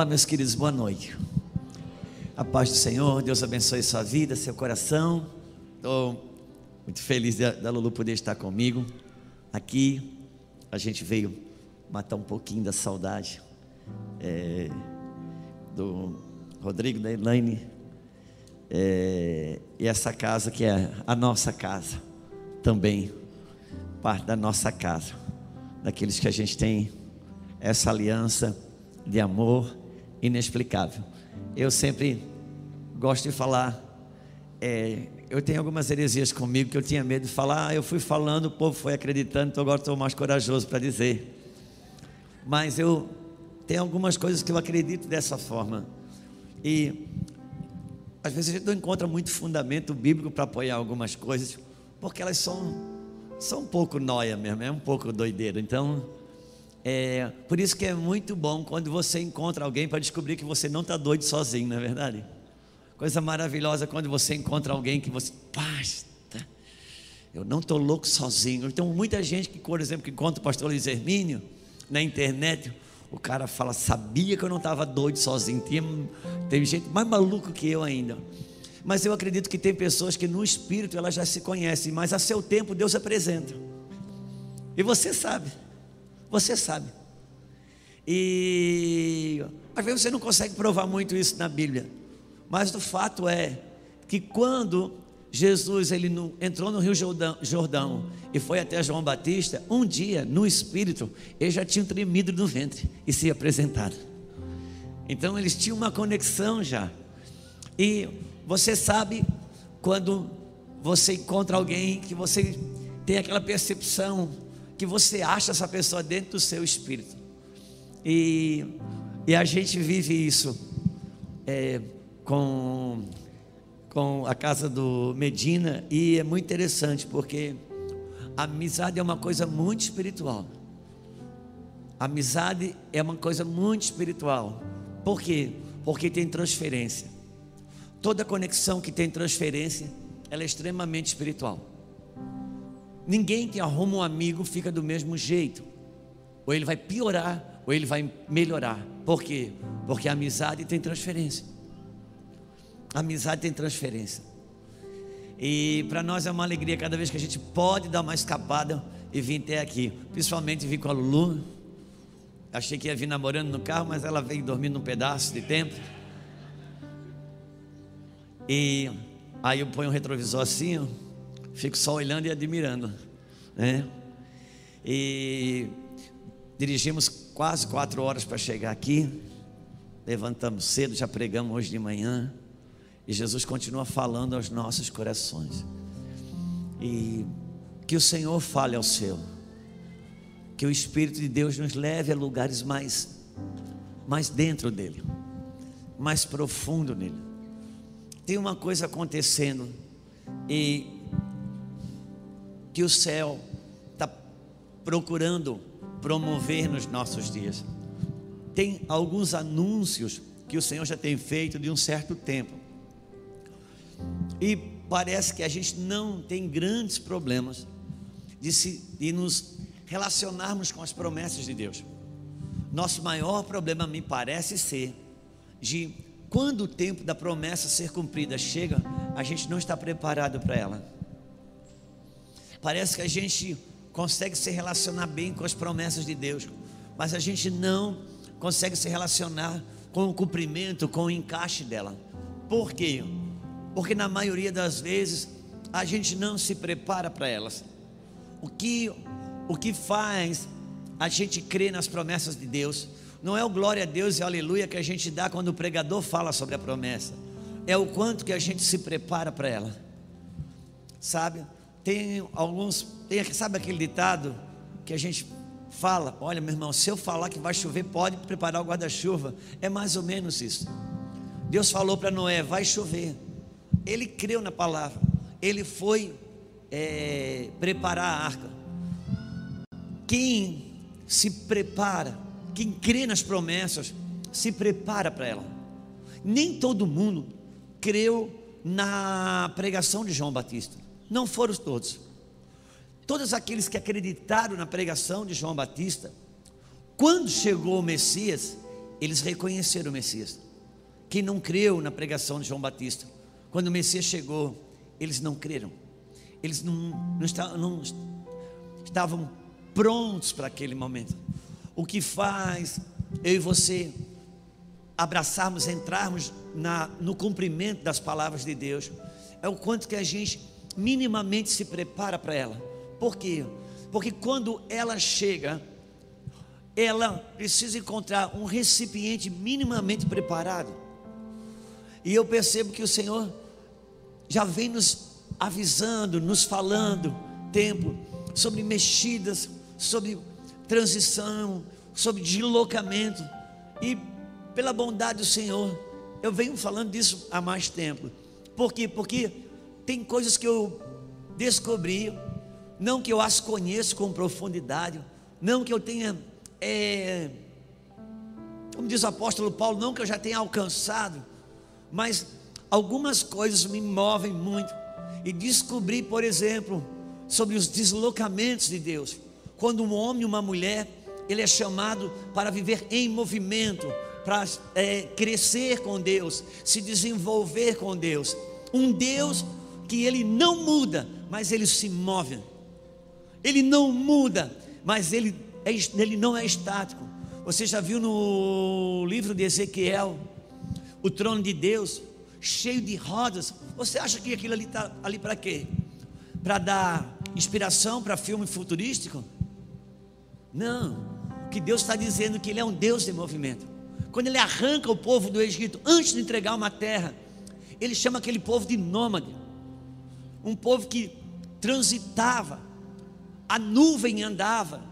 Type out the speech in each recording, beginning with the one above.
Olá, meus queridos, boa noite. A paz do Senhor, Deus abençoe sua vida, seu coração. Estou muito feliz da Lulu poder estar comigo aqui. A gente veio matar um pouquinho da saudade é, do Rodrigo, da Elaine. É, e essa casa que é a nossa casa também, parte da nossa casa, daqueles que a gente tem essa aliança de amor inexplicável. Eu sempre gosto de falar, é, eu tenho algumas heresias comigo que eu tinha medo de falar, eu fui falando, o povo foi acreditando, então agora estou mais corajoso para dizer. Mas eu tenho algumas coisas que eu acredito dessa forma. E às vezes a gente não encontra muito fundamento bíblico para apoiar algumas coisas, porque elas são, são um pouco noia mesmo, é um pouco doideira. Então, é, por isso que é muito bom quando você encontra alguém para descobrir que você não está doido sozinho, não é verdade? Coisa maravilhosa quando você encontra alguém que você, basta, eu não estou louco sozinho. Então, muita gente que, por exemplo, que encontra o pastor Luiz Hermínio na internet, o cara fala, sabia que eu não estava doido sozinho. Tem gente mais maluco que eu ainda. Mas eu acredito que tem pessoas que no espírito elas já se conhecem, mas a seu tempo Deus apresenta. E você sabe. Você sabe. E às vezes você não consegue provar muito isso na Bíblia. Mas o fato é que quando Jesus ele no, entrou no Rio Jordão, Jordão, e foi até João Batista, um dia, no Espírito, ele já tinha tremido no ventre e se apresentado. Então eles tinham uma conexão já. E você sabe quando você encontra alguém que você tem aquela percepção que você acha essa pessoa dentro do seu espírito. E, e a gente vive isso é, com, com a casa do Medina, e é muito interessante porque a amizade é uma coisa muito espiritual. A amizade é uma coisa muito espiritual. Por quê? Porque tem transferência. Toda conexão que tem transferência, ela é extremamente espiritual. Ninguém que arruma um amigo fica do mesmo jeito. Ou ele vai piorar, ou ele vai melhorar. Por quê? Porque a amizade tem transferência. A amizade tem transferência. E para nós é uma alegria cada vez que a gente pode dar uma escapada e vir até aqui. Principalmente vir com a Lulu. Achei que ia vir namorando no carro, mas ela veio dormindo um pedaço de tempo. E aí eu ponho o retrovisor assim, ó Fico só olhando e admirando, né? E dirigimos quase quatro horas para chegar aqui. Levantamos cedo, já pregamos hoje de manhã. E Jesus continua falando aos nossos corações. E que o Senhor fale ao seu. Que o Espírito de Deus nos leve a lugares mais, mais dentro dele, mais profundo nele. Tem uma coisa acontecendo e que o céu está procurando promover nos nossos dias. Tem alguns anúncios que o Senhor já tem feito de um certo tempo. E parece que a gente não tem grandes problemas de, se, de nos relacionarmos com as promessas de Deus. Nosso maior problema, me parece ser, de quando o tempo da promessa ser cumprida chega, a gente não está preparado para ela. Parece que a gente consegue se relacionar bem com as promessas de Deus, mas a gente não consegue se relacionar com o cumprimento, com o encaixe dela. Por quê? Porque na maioria das vezes a gente não se prepara para elas. O que o que faz a gente crer nas promessas de Deus não é o glória a Deus e aleluia que a gente dá quando o pregador fala sobre a promessa. É o quanto que a gente se prepara para ela. Sabe? Tem alguns, tem, sabe aquele ditado que a gente fala: olha, meu irmão, se eu falar que vai chover, pode preparar o guarda-chuva. É mais ou menos isso. Deus falou para Noé: vai chover. Ele creu na palavra, ele foi é, preparar a arca. Quem se prepara, quem crê nas promessas, se prepara para ela. Nem todo mundo creu na pregação de João Batista. Não foram todos. Todos aqueles que acreditaram na pregação de João Batista, quando chegou o Messias, eles reconheceram o Messias. Quem não creu na pregação de João Batista, quando o Messias chegou, eles não creram. Eles não, não, estavam, não estavam prontos para aquele momento. O que faz eu e você abraçarmos, entrarmos na, no cumprimento das palavras de Deus, é o quanto que a gente minimamente se prepara para ela. Por quê? Porque quando ela chega, ela precisa encontrar um recipiente minimamente preparado. E eu percebo que o Senhor já vem nos avisando, nos falando, tempo, sobre mexidas, sobre transição, sobre deslocamento. E pela bondade do Senhor, eu venho falando disso há mais tempo. Por quê? Porque tem coisas que eu descobri, não que eu as conheço com profundidade, não que eu tenha, é, como diz o apóstolo Paulo, não que eu já tenha alcançado, mas algumas coisas me movem muito. E descobri, por exemplo, sobre os deslocamentos de Deus. Quando um homem e uma mulher, ele é chamado para viver em movimento, para é, crescer com Deus, se desenvolver com Deus. Um Deus que ele não muda, mas ele se move. Ele não muda, mas ele, é, ele não é estático. Você já viu no livro de Ezequiel o trono de Deus cheio de rodas? Você acha que aquilo ali está ali para quê? Para dar inspiração para filme futurístico? Não. Que Deus está dizendo que Ele é um Deus de movimento. Quando Ele arranca o povo do Egito antes de entregar uma terra, Ele chama aquele povo de nômade um povo que transitava, a nuvem andava,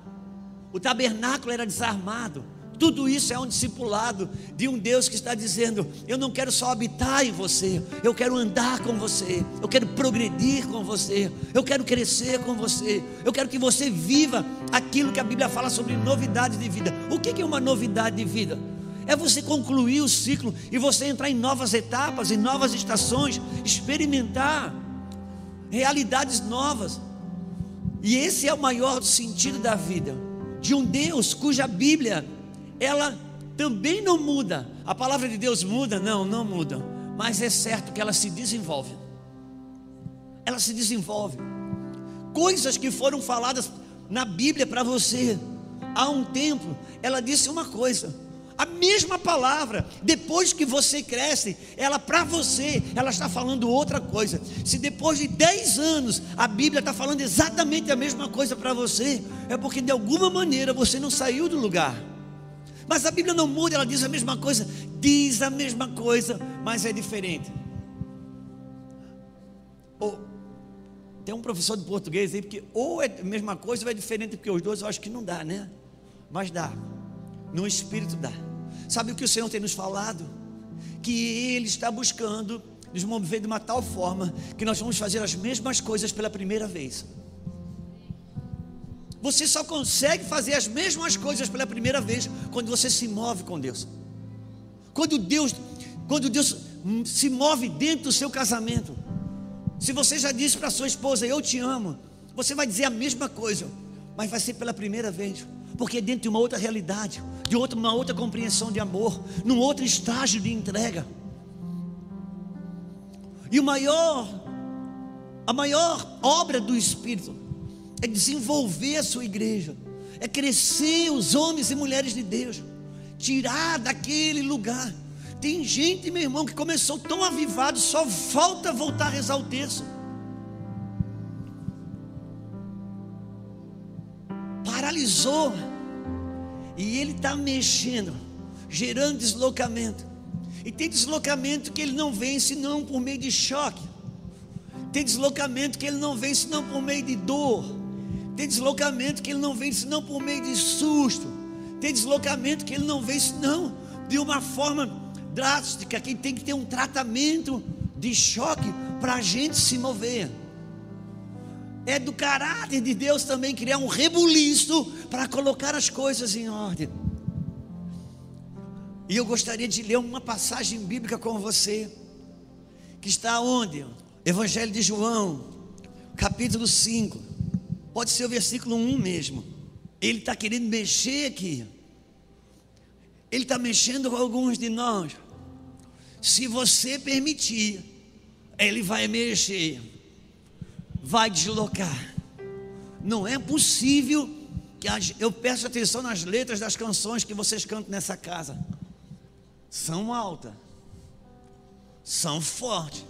o tabernáculo era desarmado. Tudo isso é um discipulado de um Deus que está dizendo: Eu não quero só habitar em você, eu quero andar com você, eu quero progredir com você, eu quero crescer com você, eu quero que você viva aquilo que a Bíblia fala sobre novidade de vida. O que é uma novidade de vida? É você concluir o ciclo e você entrar em novas etapas, em novas estações, experimentar realidades novas. E esse é o maior sentido da vida, de um Deus cuja Bíblia ela também não muda. A palavra de Deus muda? Não, não muda. Mas é certo que ela se desenvolve. Ela se desenvolve. Coisas que foram faladas na Bíblia para você há um tempo, ela disse uma coisa a mesma palavra, depois que você cresce, ela para você, ela está falando outra coisa. Se depois de 10 anos a Bíblia está falando exatamente a mesma coisa para você, é porque de alguma maneira você não saiu do lugar. Mas a Bíblia não muda, ela diz a mesma coisa, diz a mesma coisa, mas é diferente. Ou, tem um professor de português aí, porque ou é a mesma coisa ou é diferente, porque os dois eu acho que não dá, né? Mas dá. No espírito dá. Sabe o que o Senhor tem nos falado? Que Ele está buscando nos mover de uma tal forma que nós vamos fazer as mesmas coisas pela primeira vez. Você só consegue fazer as mesmas coisas pela primeira vez quando você se move com Deus. Quando Deus, quando Deus se move dentro do seu casamento. Se você já disse para sua esposa, eu te amo, você vai dizer a mesma coisa, mas vai ser pela primeira vez porque é dentro de uma outra realidade, de outra, uma outra compreensão de amor, num outro estágio de entrega. E o maior, a maior obra do Espírito é desenvolver a sua igreja, é crescer os homens e mulheres de Deus, tirar daquele lugar. Tem gente, meu irmão, que começou tão avivado, só volta a voltar a rezar o texto. paralisou. E ele está mexendo, gerando deslocamento. E tem deslocamento que ele não vem senão por meio de choque. Tem deslocamento que ele não vem senão por meio de dor. Tem deslocamento que ele não vem senão por meio de susto. Tem deslocamento que ele não vem senão de uma forma drástica, que tem que ter um tratamento de choque para a gente se mover é do caráter de Deus também criar um rebuliço para colocar as coisas em ordem. E eu gostaria de ler uma passagem bíblica com você, que está onde? Evangelho de João, capítulo 5, pode ser o versículo 1 mesmo. Ele está querendo mexer aqui. Ele está mexendo com alguns de nós. Se você permitir, Ele vai mexer, vai deslocar. Não é possível que eu peço atenção nas letras das canções que vocês cantam nessa casa. São altas, são fortes.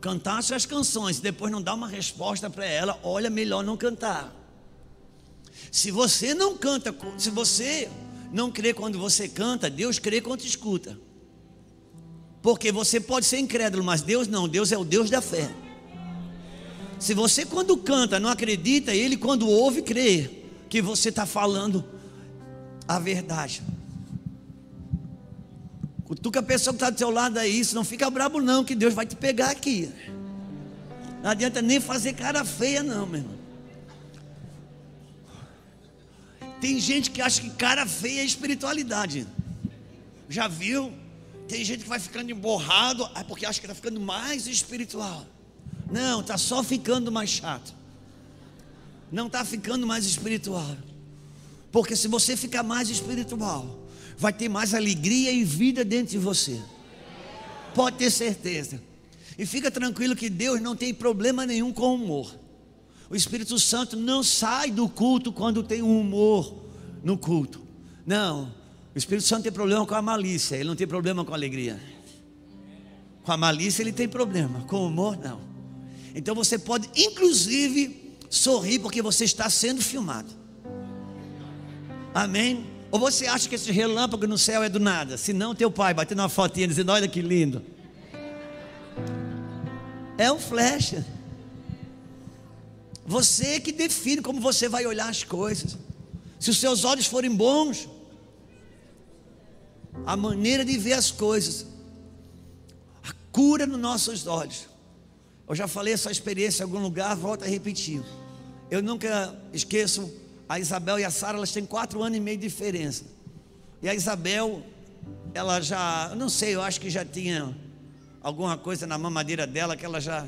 Cantar suas canções e depois não dar uma resposta para ela, olha, melhor não cantar. Se você não canta, se você não crê quando você canta, Deus crê quando escuta. Porque você pode ser incrédulo, mas Deus não, Deus é o Deus da fé. Se você quando canta não acredita, Ele quando ouve crê que você está falando a verdade. Cutuca a pessoa que está do seu lado aí, isso não fica brabo não, que Deus vai te pegar aqui. Não adianta nem fazer cara feia não, meu irmão. Tem gente que acha que cara feia é espiritualidade. Já viu? Tem gente que vai ficando emborrado é porque acha que está ficando mais espiritual. Não, está só ficando mais chato. Não está ficando mais espiritual. Porque se você ficar mais espiritual, vai ter mais alegria e vida dentro de você. Pode ter certeza. E fica tranquilo que Deus não tem problema nenhum com humor. O Espírito Santo não sai do culto quando tem um humor no culto. Não. O Espírito Santo tem problema com a malícia, ele não tem problema com a alegria. Com a malícia ele tem problema, com o humor não. Então você pode inclusive sorrir porque você está sendo filmado. Amém? Ou você acha que esse relâmpago no céu é do nada? Se não, teu pai batendo uma fotinha dizendo: Olha que lindo. É um flecha. Você que define como você vai olhar as coisas. Se os seus olhos forem bons, a maneira de ver as coisas, a cura nos nossos olhos. Eu já falei essa experiência em algum lugar, volto a repetir. Eu nunca esqueço a Isabel e a Sara, elas têm quatro anos e meio de diferença. E a Isabel, ela já, eu não sei, eu acho que já tinha alguma coisa na mamadeira dela que ela já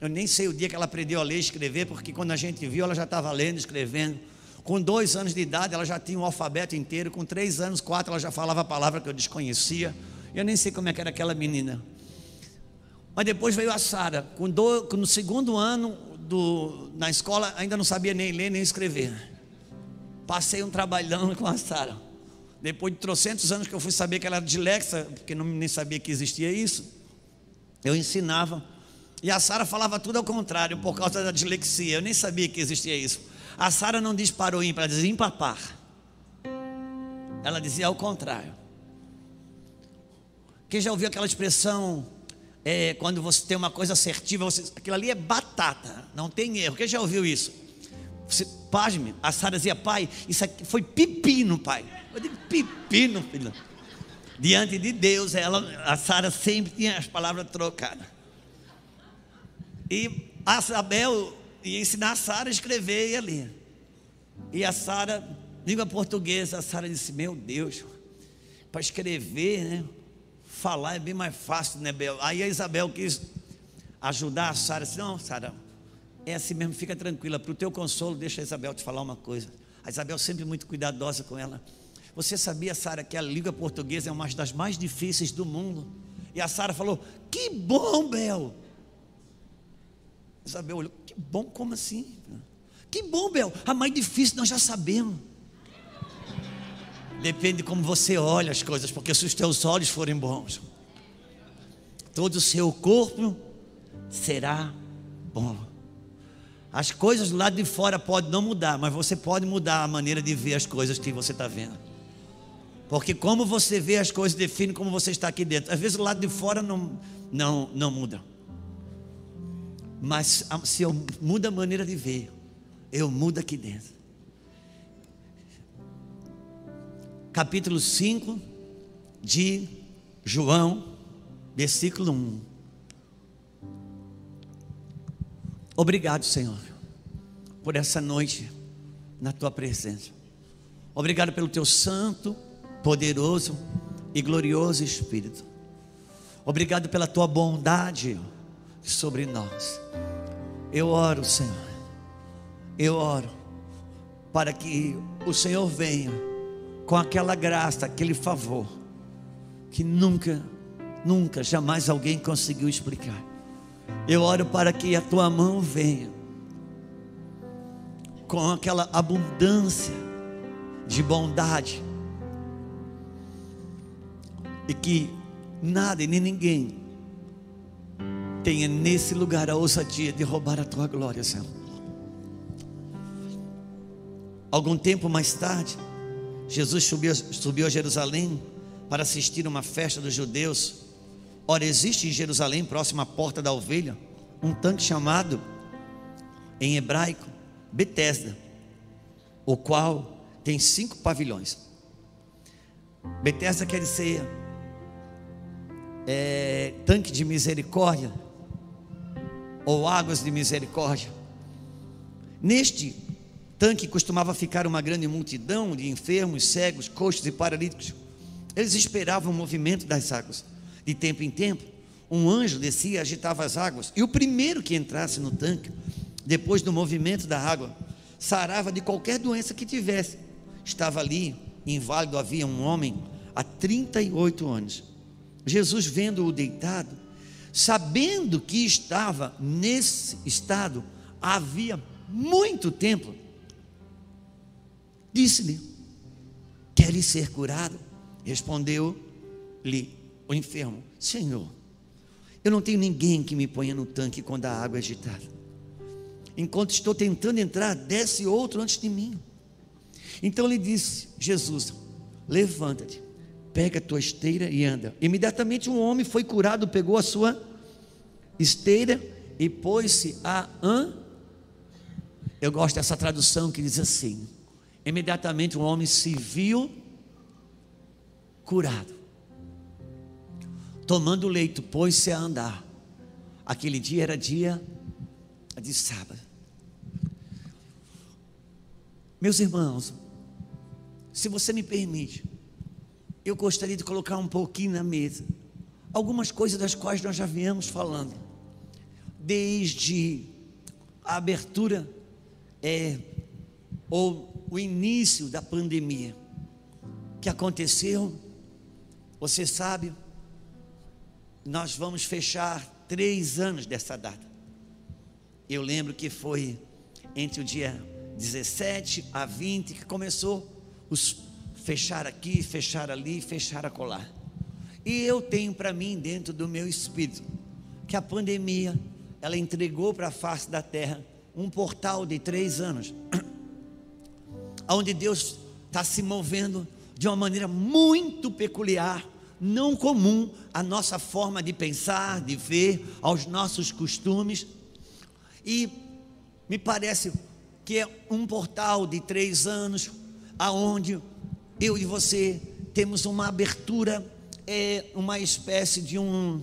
eu nem sei o dia que ela aprendeu a ler e escrever, porque quando a gente viu, ela já estava lendo, escrevendo. Com dois anos de idade, ela já tinha um alfabeto inteiro. Com três anos, quatro, ela já falava a palavra que eu desconhecia. Eu nem sei como é que era aquela menina. Mas depois veio a Sara. Com no segundo ano do, na escola, ainda não sabia nem ler nem escrever. Passei um trabalhão com a Sara. Depois de trocentos anos que eu fui saber que ela era dilexa, porque não, nem sabia que existia isso, eu ensinava e a Sara falava tudo ao contrário, por causa da dislexia. Eu nem sabia que existia isso. A Sara não disparou ímpar, ela dizia empapar. Ela dizia ao contrário. Quem já ouviu aquela expressão, é, quando você tem uma coisa assertiva, você, aquilo ali é batata, não tem erro. Quem já ouviu isso? Você, pasme, a Sara dizia, pai, isso aqui foi pepino, pai. Eu digo, pepino, filho. Diante de Deus, ela, a Sara sempre tinha as palavras trocadas. E a Isabel ia ensinar a Sara a escrever e a ler. E a Sara, língua portuguesa, a Sara disse: Meu Deus, para escrever, né? Falar é bem mais fácil, né, Bel? Aí a Isabel quis ajudar a Sara. Disse: Não, Sara, é assim mesmo, fica tranquila. Para o teu consolo, deixa a Isabel te falar uma coisa. A Isabel sempre muito cuidadosa com ela. Você sabia, Sara, que a língua portuguesa é uma das mais difíceis do mundo? E a Sara falou: Que bom, Bel! Isabel olhou, que bom, como assim? Que bom, Bel, a mais difícil nós já sabemos. Depende de como você olha as coisas, porque se os teus olhos forem bons, todo o seu corpo será bom. As coisas lado de fora podem não mudar, mas você pode mudar a maneira de ver as coisas que você está vendo. Porque como você vê as coisas define como você está aqui dentro. Às vezes o lado de fora não, não, não muda. Mas se eu mudo a maneira de ver, eu mudo aqui dentro. Capítulo 5 de João, versículo 1. Obrigado, Senhor, por essa noite na tua presença. Obrigado pelo teu santo, poderoso e glorioso Espírito. Obrigado pela tua bondade sobre nós. Eu oro, Senhor. Eu oro para que o Senhor venha com aquela graça, aquele favor, que nunca, nunca, jamais alguém conseguiu explicar. Eu oro para que a tua mão venha com aquela abundância de bondade e que nada e nem ninguém tenha nesse lugar a ousadia de roubar a tua glória, Senhor. Algum tempo mais tarde, Jesus subiu, subiu a Jerusalém para assistir uma festa dos judeus. Ora, existe em Jerusalém, próximo à porta da ovelha, um tanque chamado, em hebraico, Betesda, o qual tem cinco pavilhões. Betesda quer dizer é, tanque de misericórdia ou águas de misericórdia. Neste tanque costumava ficar uma grande multidão de enfermos, cegos, coxos e paralíticos. Eles esperavam o movimento das águas. De tempo em tempo, um anjo descia e agitava as águas, e o primeiro que entrasse no tanque, depois do movimento da água, sarava de qualquer doença que tivesse. Estava ali, inválido, havia um homem há 38 anos. Jesus, vendo-o deitado, sabendo que estava nesse estado havia muito tempo, disse-lhe: Queres ser curado? Respondeu-lhe o enfermo: Senhor, eu não tenho ninguém que me ponha no tanque quando a água é agitada. Enquanto estou tentando entrar, desce outro antes de mim. Então lhe disse Jesus: Levanta-te, pega a tua esteira e anda. Imediatamente um homem foi curado, pegou a sua esteira e pôs-se a an. Eu gosto dessa tradução que diz assim: Imediatamente um homem se viu curado. Tomando o leito, pôs-se a andar. Aquele dia era dia de sábado. Meus irmãos, se você me permite, eu gostaria de colocar um pouquinho na mesa algumas coisas das quais nós já viemos falando, desde a abertura é, ou o início da pandemia que aconteceu. Você sabe, nós vamos fechar três anos dessa data. Eu lembro que foi entre o dia 17 a 20 que começou os fechar aqui, fechar ali, fechar acolá. E eu tenho para mim dentro do meu espírito que a pandemia ela entregou para a face da terra um portal de três anos, onde Deus está se movendo de uma maneira muito peculiar, não comum à nossa forma de pensar, de ver, aos nossos costumes. E me parece que é um portal de três anos, aonde eu e você temos uma abertura, é uma espécie de um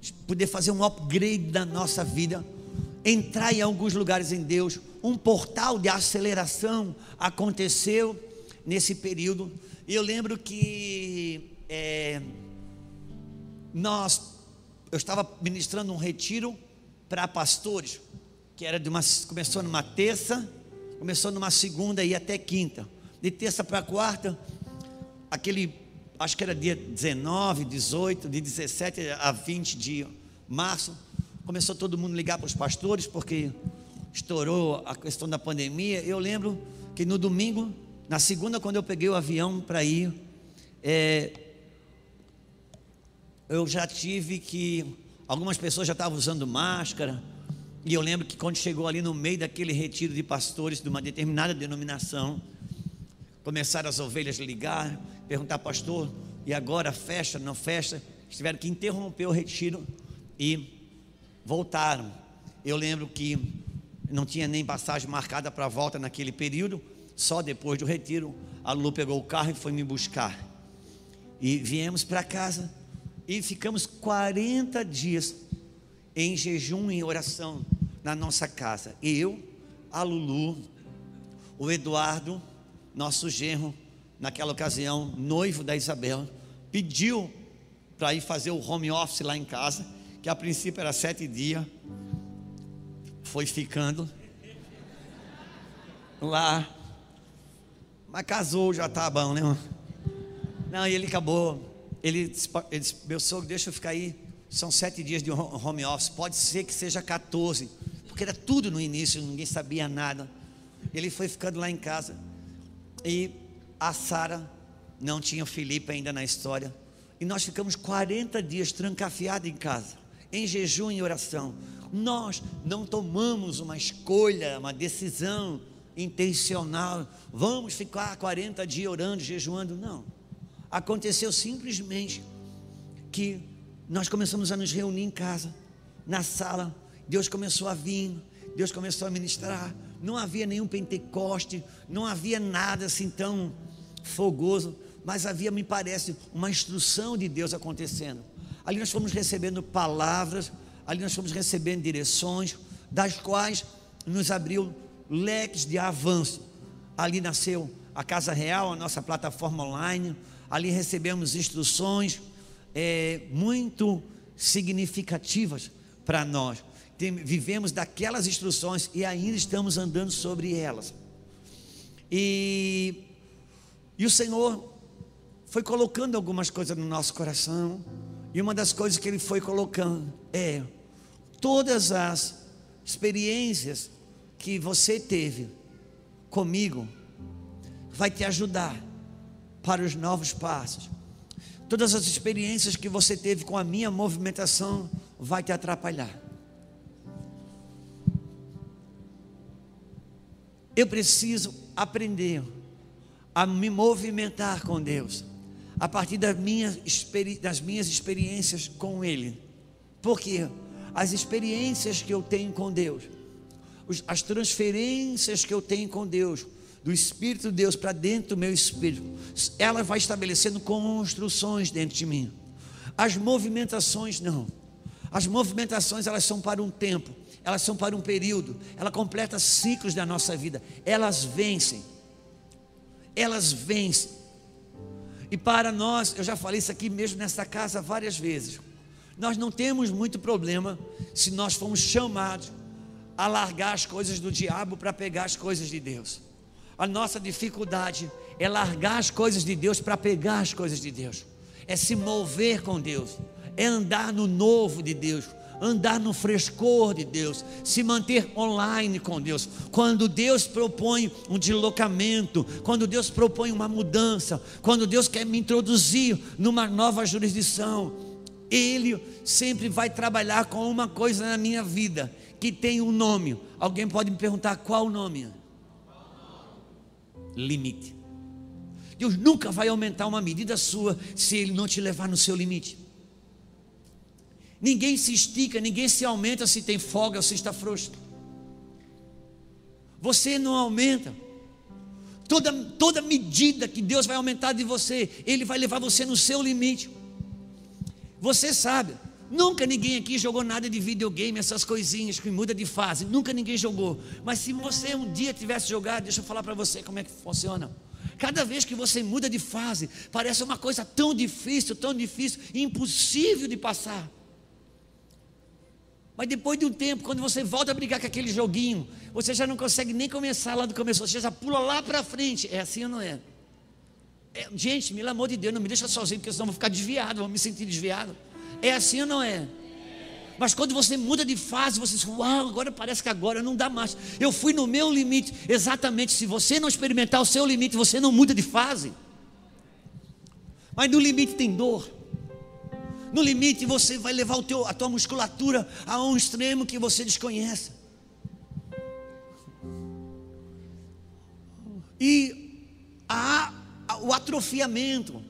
de poder fazer um upgrade da nossa vida, entrar em alguns lugares em Deus, um portal de aceleração aconteceu nesse período. E eu lembro que é, nós, eu estava ministrando um retiro para pastores, que era de uma, começou numa terça Começou numa segunda e até quinta. De terça para quarta, aquele, acho que era dia 19, 18, de 17 a 20 de março, começou todo mundo ligar para os pastores, porque estourou a questão da pandemia. Eu lembro que no domingo, na segunda, quando eu peguei o avião para ir, é, eu já tive que. Algumas pessoas já estavam usando máscara, e eu lembro que quando chegou ali no meio daquele retiro de pastores de uma determinada denominação, começaram as ovelhas a ligar, perguntar, pastor, e agora fecha, não fecha? Tiveram que interromper o retiro e voltaram. Eu lembro que não tinha nem passagem marcada para a volta naquele período, só depois do retiro, a Lu pegou o carro e foi me buscar. E viemos para casa e ficamos 40 dias em jejum e oração na nossa casa. Eu, a Lulu, o Eduardo, nosso genro, naquela ocasião, noivo da Isabel, pediu para ir fazer o home office lá em casa, que a princípio era sete dias, foi ficando lá, mas casou, já tá bom, né? Não, e ele acabou. Ele disse, ele disse, meu sogro, deixa eu ficar aí. São sete dias de home office. Pode ser que seja 14. Porque era tudo no início, ninguém sabia nada. Ele foi ficando lá em casa. E a Sara não tinha o Felipe ainda na história. E nós ficamos 40 dias trancafiados em casa, em jejum e oração. Nós não tomamos uma escolha, uma decisão intencional. Vamos ficar 40 dias orando, jejuando. Não. Aconteceu simplesmente que nós começamos a nos reunir em casa, na sala. Deus começou a vir, Deus começou a ministrar. Não havia nenhum Pentecoste, não havia nada assim tão fogoso mas havia, me parece, uma instrução de Deus acontecendo. Ali nós fomos recebendo palavras, ali nós fomos recebendo direções, das quais nos abriu leques de avanço. Ali nasceu a Casa Real, a nossa plataforma online, ali recebemos instruções é, muito significativas para nós. Tem, vivemos daquelas instruções e ainda estamos andando sobre elas. E, e o Senhor foi colocando algumas coisas no nosso coração. E uma das coisas que ele foi colocando é todas as experiências que você teve comigo vai te ajudar para os novos passos. Todas as experiências que você teve com a minha movimentação vai te atrapalhar. Eu preciso aprender a me movimentar com Deus a partir das minhas, das minhas experiências com Ele. Porque as experiências que eu tenho com Deus, as transferências que eu tenho com Deus, do Espírito de Deus para dentro do meu espírito, ela vai estabelecendo construções dentro de mim. As movimentações não. As movimentações elas são para um tempo, elas são para um período, ela completa ciclos da nossa vida. Elas vencem. Elas vencem. E para nós, eu já falei isso aqui mesmo nessa casa várias vezes. Nós não temos muito problema se nós formos chamados a largar as coisas do diabo para pegar as coisas de Deus. A nossa dificuldade é largar as coisas de Deus para pegar as coisas de Deus. É se mover com Deus, é andar no novo de Deus, andar no frescor de Deus, se manter online com Deus. Quando Deus propõe um deslocamento, quando Deus propõe uma mudança, quando Deus quer me introduzir numa nova jurisdição, Ele sempre vai trabalhar com uma coisa na minha vida que tem um nome. Alguém pode me perguntar qual o nome? Limite. Deus nunca vai aumentar uma medida sua se Ele não te levar no seu limite. Ninguém se estica, ninguém se aumenta se tem folga ou se está frouxo. Você não aumenta. Toda, toda medida que Deus vai aumentar de você, Ele vai levar você no seu limite. Você sabe, nunca ninguém aqui jogou nada de videogame, essas coisinhas que muda de fase. Nunca ninguém jogou. Mas se você um dia tivesse jogado, deixa eu falar para você como é que funciona. Cada vez que você muda de fase, parece uma coisa tão difícil, tão difícil, impossível de passar. Mas depois de um tempo, quando você volta a brigar com aquele joguinho, você já não consegue nem começar lá do começo, você já pula lá para frente. É assim ou não é? é? Gente, pelo amor de Deus, não me deixa sozinho, porque senão eu vou ficar desviado, vou me sentir desviado. É assim ou não é? Mas quando você muda de fase, você diz, uau, agora parece que agora não dá mais. Eu fui no meu limite. Exatamente, se você não experimentar o seu limite, você não muda de fase. Mas no limite tem dor. No limite, você vai levar o teu, a tua musculatura a um extremo que você desconhece. E há o atrofiamento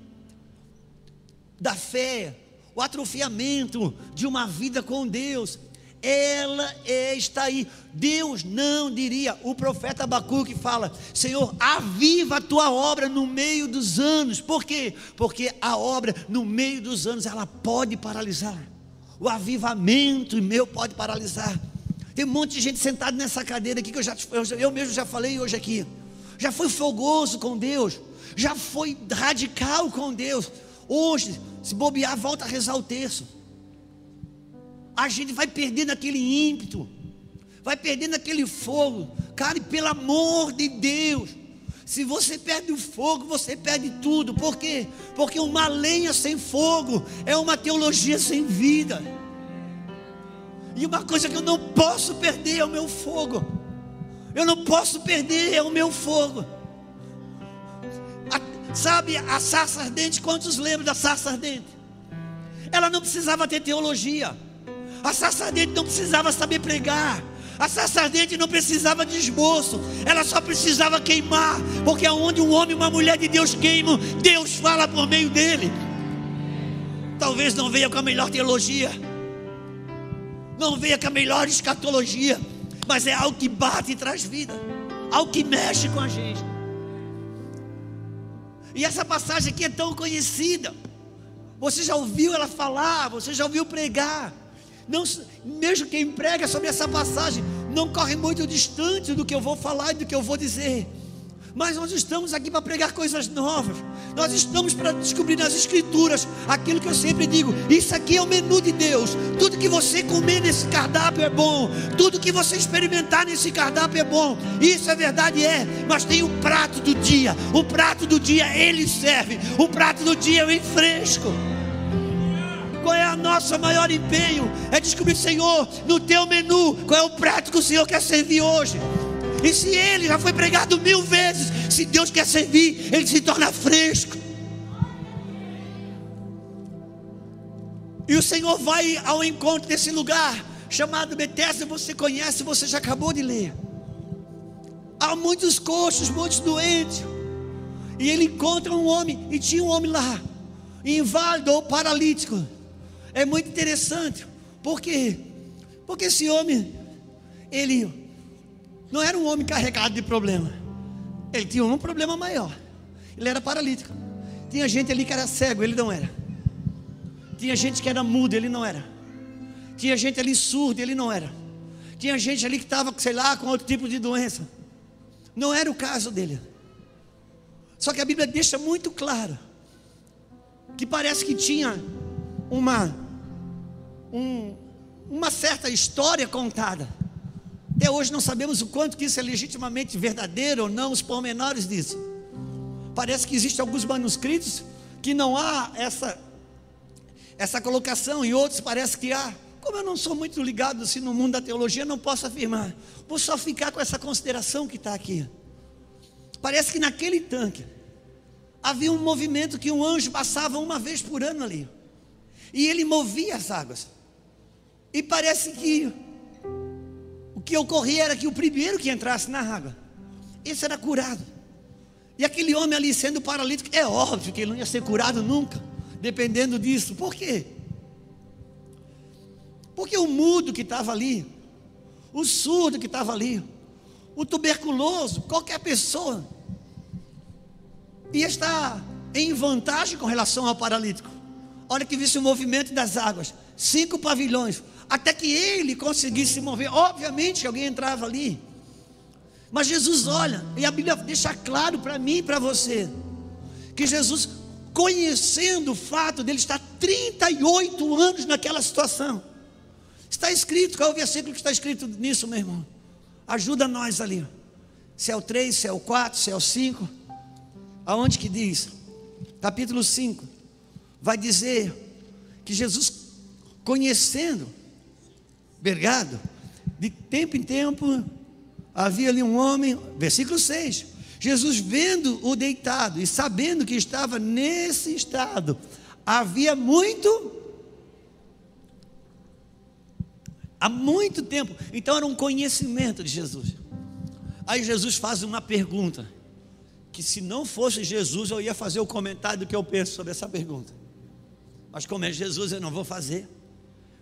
da fé, o atrofiamento de uma vida com Deus ela é, está aí. Deus não diria, o profeta Abacuque fala: Senhor, aviva a tua obra no meio dos anos. Por quê? Porque a obra no meio dos anos ela pode paralisar. O avivamento meu pode paralisar. Tem um monte de gente sentada nessa cadeira aqui que eu já eu, mesmo já falei hoje aqui. Já foi fogoso com Deus, já foi radical com Deus. Hoje, se bobear, volta a rezar o terço a gente vai perdendo aquele ímpeto, vai perdendo aquele fogo. Cara, e pelo amor de Deus, Se você perde o fogo, você perde tudo. Por quê? Porque uma lenha sem fogo é uma teologia sem vida. E uma coisa que eu não posso perder é o meu fogo. Eu não posso perder é o meu fogo. A, sabe, a sarça ardente, quantos lembram da sarça ardente? Ela não precisava ter teologia. A sarça ardente não precisava saber pregar. A sarça ardente não precisava de esboço, ela só precisava queimar, porque aonde um homem e uma mulher de Deus queimam, Deus fala por meio dele. Talvez não venha com a melhor teologia, não venha com a melhor escatologia, mas é algo que bate e traz vida, algo que mexe com a gente. E essa passagem aqui é tão conhecida. Você já ouviu ela falar, você já ouviu pregar. Não, mesmo quem prega sobre essa passagem, não corre muito distante do que eu vou falar e do que eu vou dizer. Mas nós estamos aqui para pregar coisas novas. Nós estamos para descobrir nas Escrituras aquilo que eu sempre digo: isso aqui é o menu de Deus. Tudo que você comer nesse cardápio é bom. Tudo que você experimentar nesse cardápio é bom. Isso é verdade, é. Mas tem o prato do dia. O prato do dia ele serve. O prato do dia é o fresco. Qual é o nosso maior empenho? É descobrir, Senhor, no teu menu, qual é o prato que o Senhor quer servir hoje. E se ele já foi pregado mil vezes, se Deus quer servir, ele se torna fresco. E o Senhor vai ao encontro desse lugar chamado Betesda, você conhece, você já acabou de ler. Há muitos coxos, muitos doentes. E ele encontra um homem, e tinha um homem lá, inválido ou paralítico. É muito interessante. Por quê? Porque esse homem, ele não era um homem carregado de problema. Ele tinha um problema maior. Ele era paralítico. Tinha gente ali que era cego, ele não era. Tinha gente que era mudo, ele não era. Tinha gente ali surdo, ele não era. Tinha gente ali que estava, sei lá, com outro tipo de doença. Não era o caso dele. Só que a Bíblia deixa muito claro que parece que tinha uma, um, uma certa história contada. Até hoje não sabemos o quanto que isso é legitimamente verdadeiro ou não, os pormenores disso. Parece que existem alguns manuscritos que não há essa, essa colocação, e outros parece que há. Como eu não sou muito ligado assim, no mundo da teologia, não posso afirmar. Vou só ficar com essa consideração que está aqui. Parece que naquele tanque havia um movimento que um anjo passava uma vez por ano ali. E ele movia as águas. E parece que o que ocorria era que o primeiro que entrasse na água, esse era curado. E aquele homem ali sendo paralítico, é óbvio que ele não ia ser curado nunca, dependendo disso. Por quê? Porque o mudo que estava ali, o surdo que estava ali, o tuberculoso, qualquer pessoa, ia estar em vantagem com relação ao paralítico. Olha que visse o movimento das águas. Cinco pavilhões. Até que ele conseguisse se mover. Obviamente alguém entrava ali. Mas Jesus olha, e a Bíblia deixa claro para mim e para você, que Jesus, conhecendo o fato dele estar 38 anos naquela situação, está escrito, qual é o versículo que está escrito nisso, meu irmão? Ajuda nós ali. Se é o 3, se é o 4, se é o 5. Aonde que diz? Capítulo 5 vai dizer que Jesus, conhecendo, Bergado, de tempo em tempo, havia ali um homem, versículo 6. Jesus vendo o deitado e sabendo que estava nesse estado, havia muito há muito tempo. Então era um conhecimento de Jesus. Aí Jesus faz uma pergunta, que se não fosse Jesus, eu ia fazer o comentário do que eu penso sobre essa pergunta. Mas como é Jesus, eu não vou fazer.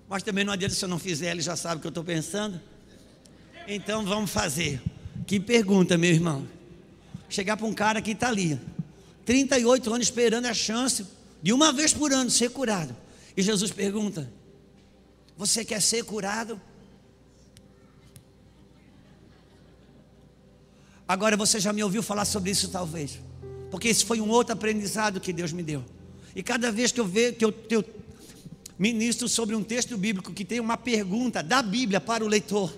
Mas também não adianta se eu não fizer, ele já sabe o que eu estou pensando. Então vamos fazer. Que pergunta, meu irmão. Chegar para um cara que está ali, 38 anos esperando a chance de uma vez por ano ser curado. E Jesus pergunta: Você quer ser curado? Agora você já me ouviu falar sobre isso, talvez, porque esse foi um outro aprendizado que Deus me deu. E cada vez que eu vejo que eu, que eu ministro sobre um texto bíblico que tem uma pergunta da Bíblia para o leitor,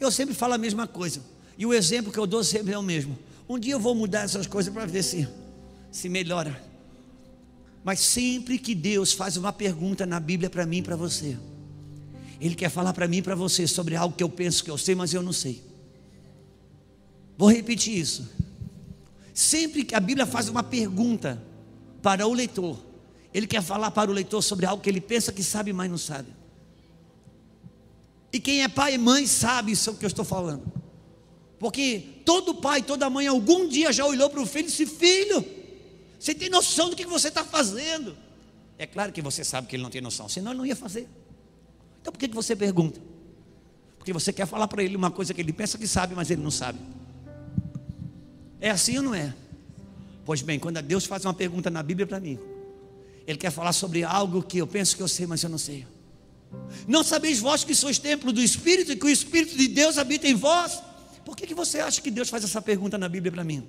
eu sempre falo a mesma coisa. E o exemplo que eu dou sempre é o mesmo. Um dia eu vou mudar essas coisas para ver se, se melhora. Mas sempre que Deus faz uma pergunta na Bíblia para mim e para você, Ele quer falar para mim e para você sobre algo que eu penso que eu sei, mas eu não sei. Vou repetir isso. Sempre que a Bíblia faz uma pergunta para o leitor, ele quer falar para o leitor sobre algo que ele pensa que sabe, mas não sabe. E quem é pai e mãe sabe isso que eu estou falando. Porque todo pai, toda mãe, algum dia já olhou para o filho e disse: Filho, você tem noção do que você está fazendo? É claro que você sabe que ele não tem noção, senão ele não ia fazer. Então por que você pergunta? Porque você quer falar para ele uma coisa que ele pensa que sabe, mas ele não sabe. É assim ou não é? Pois bem, quando Deus faz uma pergunta na Bíblia para mim, Ele quer falar sobre algo que eu penso que eu sei, mas eu não sei. Não sabeis vós que sois templo do Espírito e que o Espírito de Deus habita em vós? Por que, que você acha que Deus faz essa pergunta na Bíblia para mim?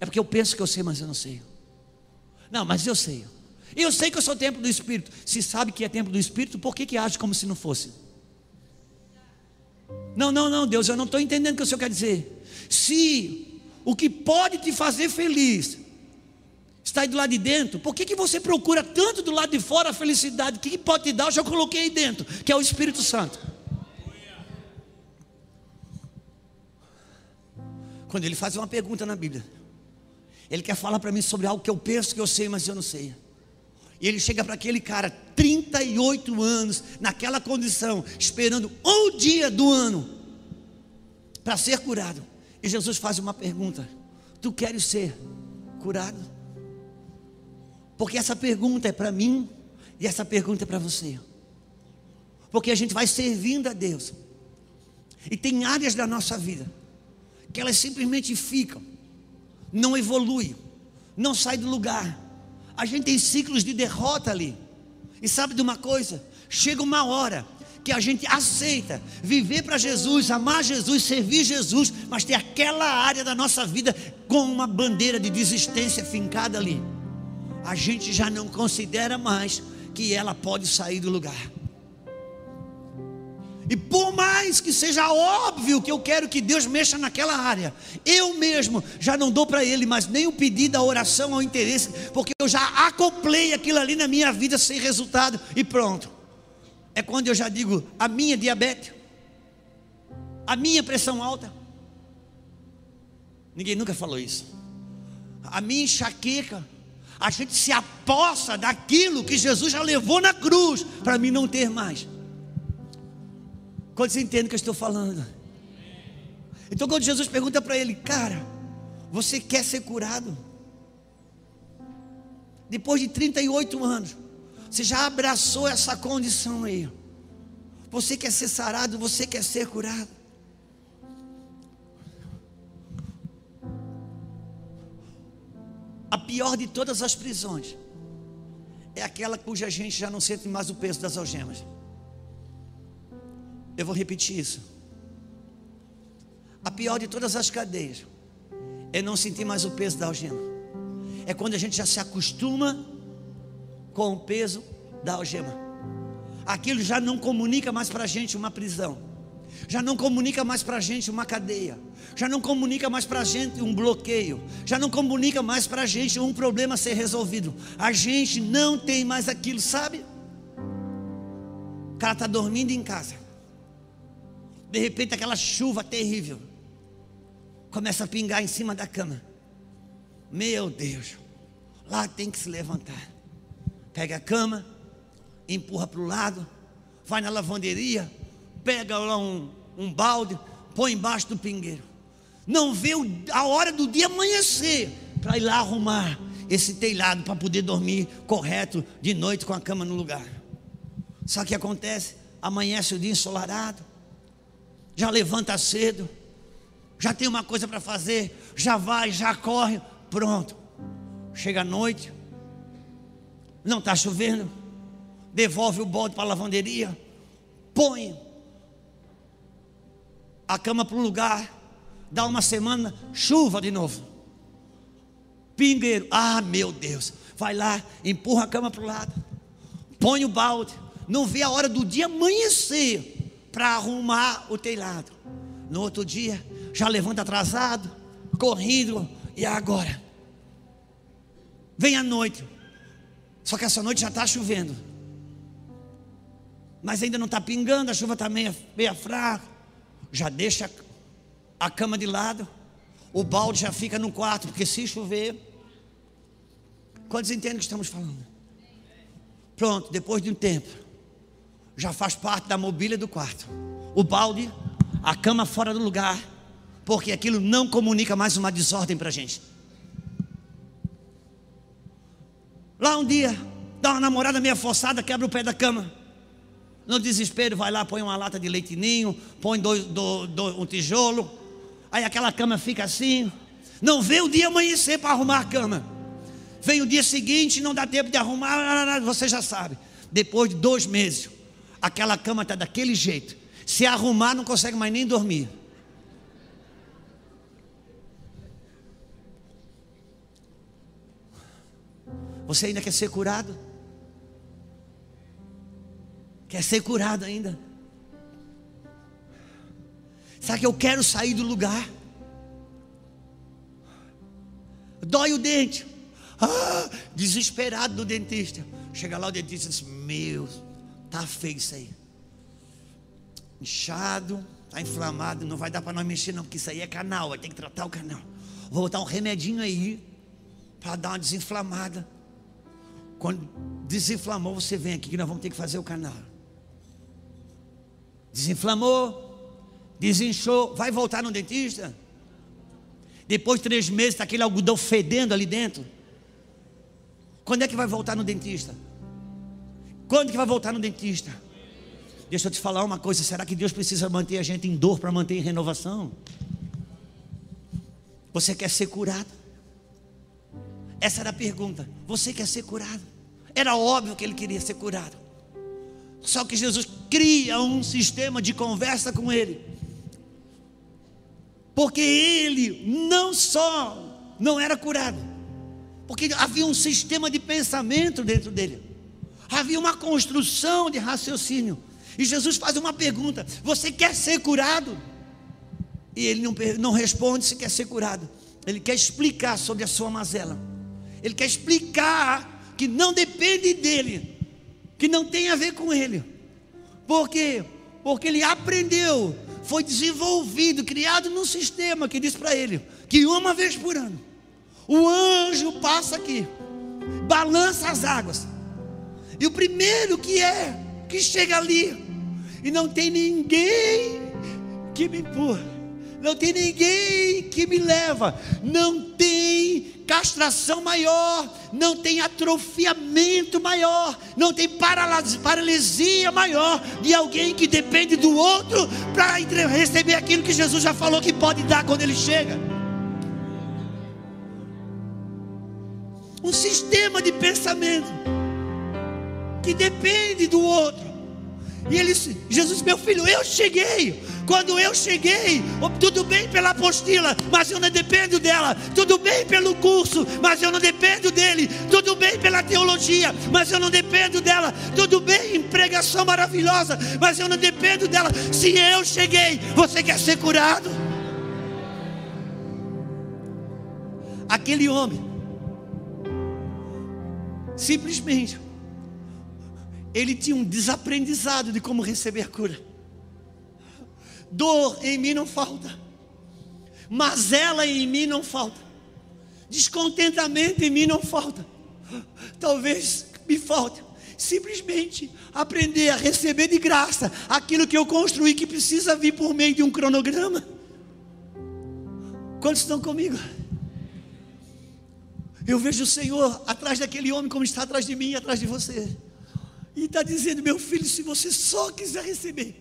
É porque eu penso que eu sei, mas eu não sei. Não, mas eu sei. Eu sei que eu sou templo do Espírito. Se sabe que é templo do Espírito, por que, que age como se não fosse? Não, não, não, Deus, eu não estou entendendo o que o Senhor quer dizer. Se o que pode te fazer feliz está aí do lado de dentro, por que, que você procura tanto do lado de fora a felicidade? O que, que pode te dar? Eu já coloquei aí dentro, que é o Espírito Santo. Quando ele faz uma pergunta na Bíblia, ele quer falar para mim sobre algo que eu penso que eu sei, mas eu não sei. E ele chega para aquele cara, 38 anos, naquela condição, esperando um dia do ano para ser curado. E Jesus faz uma pergunta: Tu queres ser curado? Porque essa pergunta é para mim e essa pergunta é para você. Porque a gente vai servindo a Deus. E tem áreas da nossa vida que elas simplesmente ficam, não evoluem, não saem do lugar. A gente tem ciclos de derrota ali. E sabe de uma coisa? Chega uma hora que a gente aceita viver para Jesus, amar Jesus, servir Jesus, mas tem aquela área da nossa vida com uma bandeira de desistência fincada ali. A gente já não considera mais que ela pode sair do lugar. E por mais que seja óbvio que eu quero que Deus mexa naquela área, eu mesmo já não dou para Ele mais nem o pedido, a oração, ao interesse, porque eu já acoplei aquilo ali na minha vida sem resultado e pronto é quando eu já digo a minha diabetes, a minha pressão alta. Ninguém nunca falou isso. A minha enxaqueca. A gente se aposta daquilo que Jesus já levou na cruz para mim não ter mais. Quando você entende o que eu estou falando? Então, quando Jesus pergunta para ele, cara, você quer ser curado? Depois de 38 anos, você já abraçou essa condição aí. Você quer ser sarado, você quer ser curado. A pior de todas as prisões é aquela cuja gente já não sente mais o peso das algemas. Eu vou repetir isso. A pior de todas as cadeias é não sentir mais o peso da algema. É quando a gente já se acostuma com o peso da algema. Aquilo já não comunica mais para a gente uma prisão, já não comunica mais para a gente uma cadeia, já não comunica mais para a gente um bloqueio, já não comunica mais para a gente um problema ser resolvido. A gente não tem mais aquilo, sabe? O cara está dormindo em casa, de repente aquela chuva terrível começa a pingar em cima da cama. Meu Deus, lá tem que se levantar pega a cama, empurra para o lado, vai na lavanderia, pega lá um, um balde, põe embaixo do pingueiro. Não vê a hora do dia amanhecer para ir lá arrumar esse telhado para poder dormir correto de noite com a cama no lugar. Sabe o que acontece? Amanhece o dia ensolarado, já levanta cedo, já tem uma coisa para fazer, já vai, já corre, pronto. Chega a noite, não está chovendo, devolve o balde para a lavanderia, põe a cama para o lugar, dá uma semana, chuva de novo. Pingueiro, ah meu Deus, vai lá, empurra a cama para o lado, põe o balde, não vê a hora do dia amanhecer para arrumar o telhado. No outro dia, já levanta atrasado, correndo, e agora? Vem a noite, só que essa noite já está chovendo, mas ainda não está pingando, a chuva está meia, meia fraca, já deixa a cama de lado, o balde já fica no quarto, porque se chover, quantos entendem o que estamos falando? Pronto, depois de um tempo, já faz parte da mobília do quarto. O balde, a cama fora do lugar, porque aquilo não comunica mais uma desordem para a gente. Lá um dia, dá uma namorada meia forçada, quebra o pé da cama. No desespero, vai lá, põe uma lata de leite ninho, põe dois, do, do, um tijolo, aí aquela cama fica assim. Não vê o dia amanhecer para arrumar a cama. Vem o dia seguinte, não dá tempo de arrumar, você já sabe. Depois de dois meses, aquela cama está daquele jeito. Se arrumar, não consegue mais nem dormir. Você ainda quer ser curado? Quer ser curado ainda? Sabe que eu quero sair do lugar? Dói o dente. Ah, desesperado do dentista. Chega lá o dentista diz: Meu, tá feio isso aí. Inchado, tá inflamado, não vai dar para nós mexer, não, porque isso aí é canal, vai ter que tratar o canal. Vou botar um remedinho aí para dar uma desinflamada. Quando desinflamou, você vem aqui que nós vamos ter que fazer o canal. Desinflamou, desinchou, vai voltar no dentista. Depois de três meses, está aquele algodão fedendo ali dentro. Quando é que vai voltar no dentista? Quando que vai voltar no dentista? Deixa eu te falar uma coisa: será que Deus precisa manter a gente em dor para manter em renovação? Você quer ser curado? Essa era a pergunta. Você quer ser curado? Era óbvio que ele queria ser curado. Só que Jesus cria um sistema de conversa com ele. Porque ele não só não era curado, porque havia um sistema de pensamento dentro dele. Havia uma construção de raciocínio. E Jesus faz uma pergunta: Você quer ser curado? E ele não, não responde se quer ser curado. Ele quer explicar sobre a sua mazela. Ele quer explicar que não depende dele, que não tem a ver com ele. Por quê? Porque ele aprendeu, foi desenvolvido, criado num sistema que diz para ele que uma vez por ano o anjo passa aqui, balança as águas. E o primeiro que é que chega ali e não tem ninguém que me empurra não tem ninguém que me leva, não tem castração maior, não tem atrofiamento maior, não tem paralisia maior de alguém que depende do outro para receber aquilo que Jesus já falou que pode dar quando ele chega. Um sistema de pensamento que depende do outro. E ele, Jesus, meu filho, eu cheguei. Quando eu cheguei, tudo bem pela apostila, mas eu não dependo dela. Tudo bem pelo curso, mas eu não dependo dele. Tudo bem pela teologia, mas eu não dependo dela. Tudo bem em pregação maravilhosa, mas eu não dependo dela. Se eu cheguei, você quer ser curado? Aquele homem, simplesmente, ele tinha um desaprendizado de como receber cura. Dor em mim não falta, mas ela em mim não falta, descontentamento em mim não falta. Talvez me falte simplesmente aprender a receber de graça aquilo que eu construí que precisa vir por meio de um cronograma. Quantos estão comigo? Eu vejo o Senhor atrás daquele homem como está atrás de mim e atrás de você. E está dizendo, meu filho, se você só quiser receber,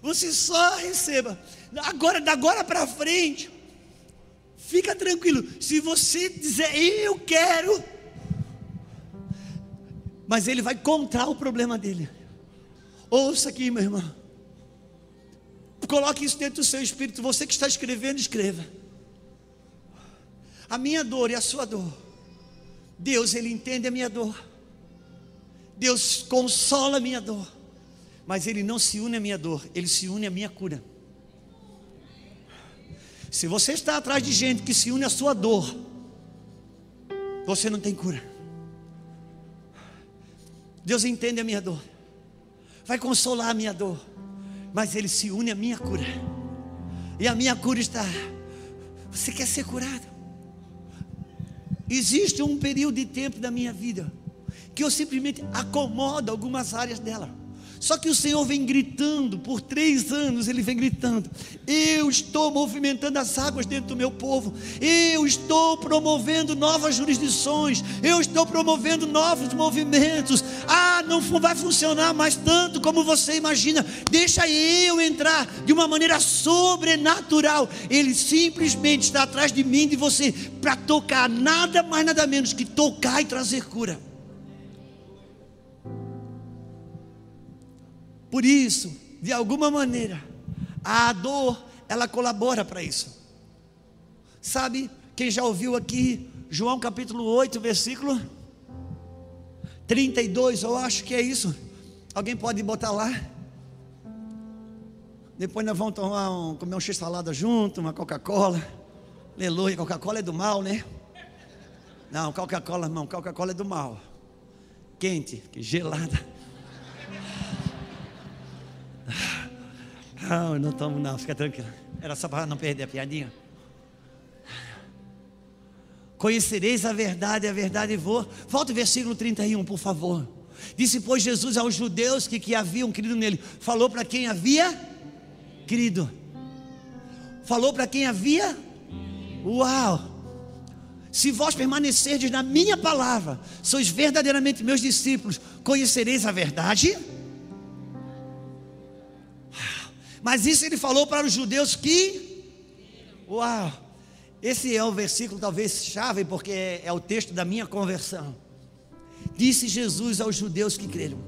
você só receba. Agora, da agora para frente, fica tranquilo. Se você dizer, eu quero, mas ele vai contar o problema dele. Ouça aqui, meu irmão. Coloque isso dentro do seu espírito. Você que está escrevendo, escreva. A minha dor e a sua dor. Deus, Ele entende a minha dor. Deus consola a minha dor, mas Ele não se une à minha dor, Ele se une à minha cura. Se você está atrás de gente que se une à sua dor, você não tem cura. Deus entende a minha dor, vai consolar a minha dor, mas Ele se une à minha cura, e a minha cura está. Você quer ser curado? Existe um período de tempo da minha vida que eu simplesmente acomodo algumas áreas dela. Só que o Senhor vem gritando, por três anos Ele vem gritando: Eu estou movimentando as águas dentro do meu povo, eu estou promovendo novas jurisdições, eu estou promovendo novos movimentos. Ah, não vai funcionar mais tanto como você imagina, deixa eu entrar de uma maneira sobrenatural. Ele simplesmente está atrás de mim de você para tocar, nada mais, nada menos que tocar e trazer cura. Por isso, de alguma maneira, a dor, ela colabora para isso. Sabe, quem já ouviu aqui, João capítulo 8, versículo 32, eu acho que é isso. Alguém pode botar lá? Depois nós vamos tomar um, comer um x-salada junto, uma Coca-Cola. Aleluia, Coca-Cola é do mal, né? Não, Coca-Cola, não, Coca-Cola é do mal. Quente, gelada. Não, não tomo não, fica tranquilo. Era só para não perder a piadinha. Conhecereis a verdade, a verdade vou. Volta o versículo 31, por favor. Disse, pois, Jesus aos judeus que, que haviam crido nele. Falou para quem havia crido. Falou para quem havia. Uau! Se vós permanecerdes na minha palavra, sois verdadeiramente meus discípulos, conhecereis a verdade Mas isso ele falou para os judeus que. Uau! Esse é o versículo talvez chave, porque é, o texto da minha conversão. Disse Jesus aos judeus que creram: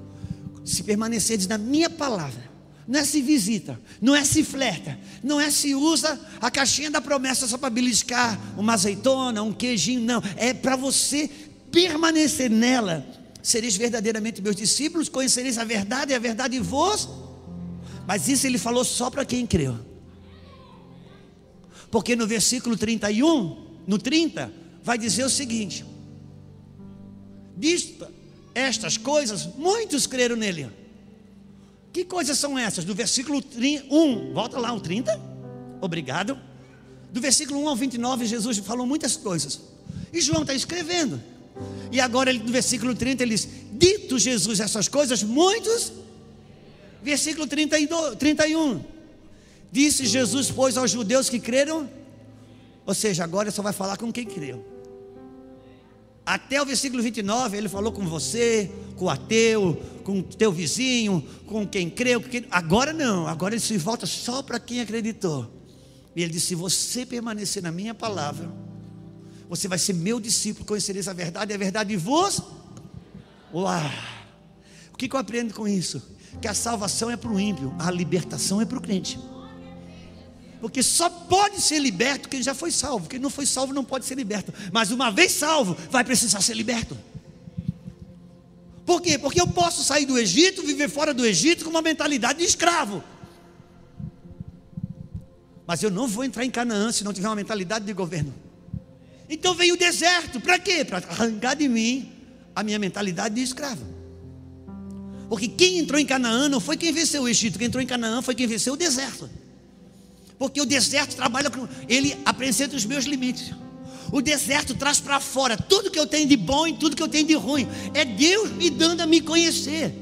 Se permanecerdes na minha palavra, não é se visita, não é se flerta, não é se usa a caixinha da promessa só para beliscar uma azeitona, um queijinho, não. É para você permanecer nela. Sereis verdadeiramente meus discípulos, conhecereis a verdade e a verdade vos mas isso ele falou só para quem creu. Porque no versículo 31, no 30, vai dizer o seguinte: Diz estas coisas, muitos creram nele. Que coisas são essas? Do versículo 1, volta lá o 30, obrigado. Do versículo 1 ao 29, Jesus falou muitas coisas. E João está escrevendo. E agora, no versículo 30, ele diz: Dito Jesus essas coisas, muitos versículo 32, 31. Disse Jesus, pois, aos judeus que creram, ou seja, agora só vai falar com quem creu. Até o versículo 29, ele falou com você, com o ateu, com o teu vizinho, com quem creu. Agora não, agora ele se volta só para quem acreditou. E ele disse: Se você permanecer na minha palavra, você vai ser meu discípulo, conhecereis a verdade, e a verdade vos. Uau! O que, que eu aprendo com isso? Que a salvação é para o ímpio, a libertação é para o crente. Porque só pode ser liberto quem já foi salvo. Quem não foi salvo não pode ser liberto. Mas uma vez salvo, vai precisar ser liberto. Por quê? Porque eu posso sair do Egito, viver fora do Egito com uma mentalidade de escravo. Mas eu não vou entrar em Canaã se não tiver uma mentalidade de governo. Então veio o deserto, para quê? Para arrancar de mim a minha mentalidade de escravo. Porque quem entrou em Canaã não foi quem venceu o Egito, quem entrou em Canaã foi quem venceu o deserto. Porque o deserto trabalha com. Ele apresenta os meus limites. O deserto traz para fora tudo que eu tenho de bom e tudo que eu tenho de ruim. É Deus me dando a me conhecer.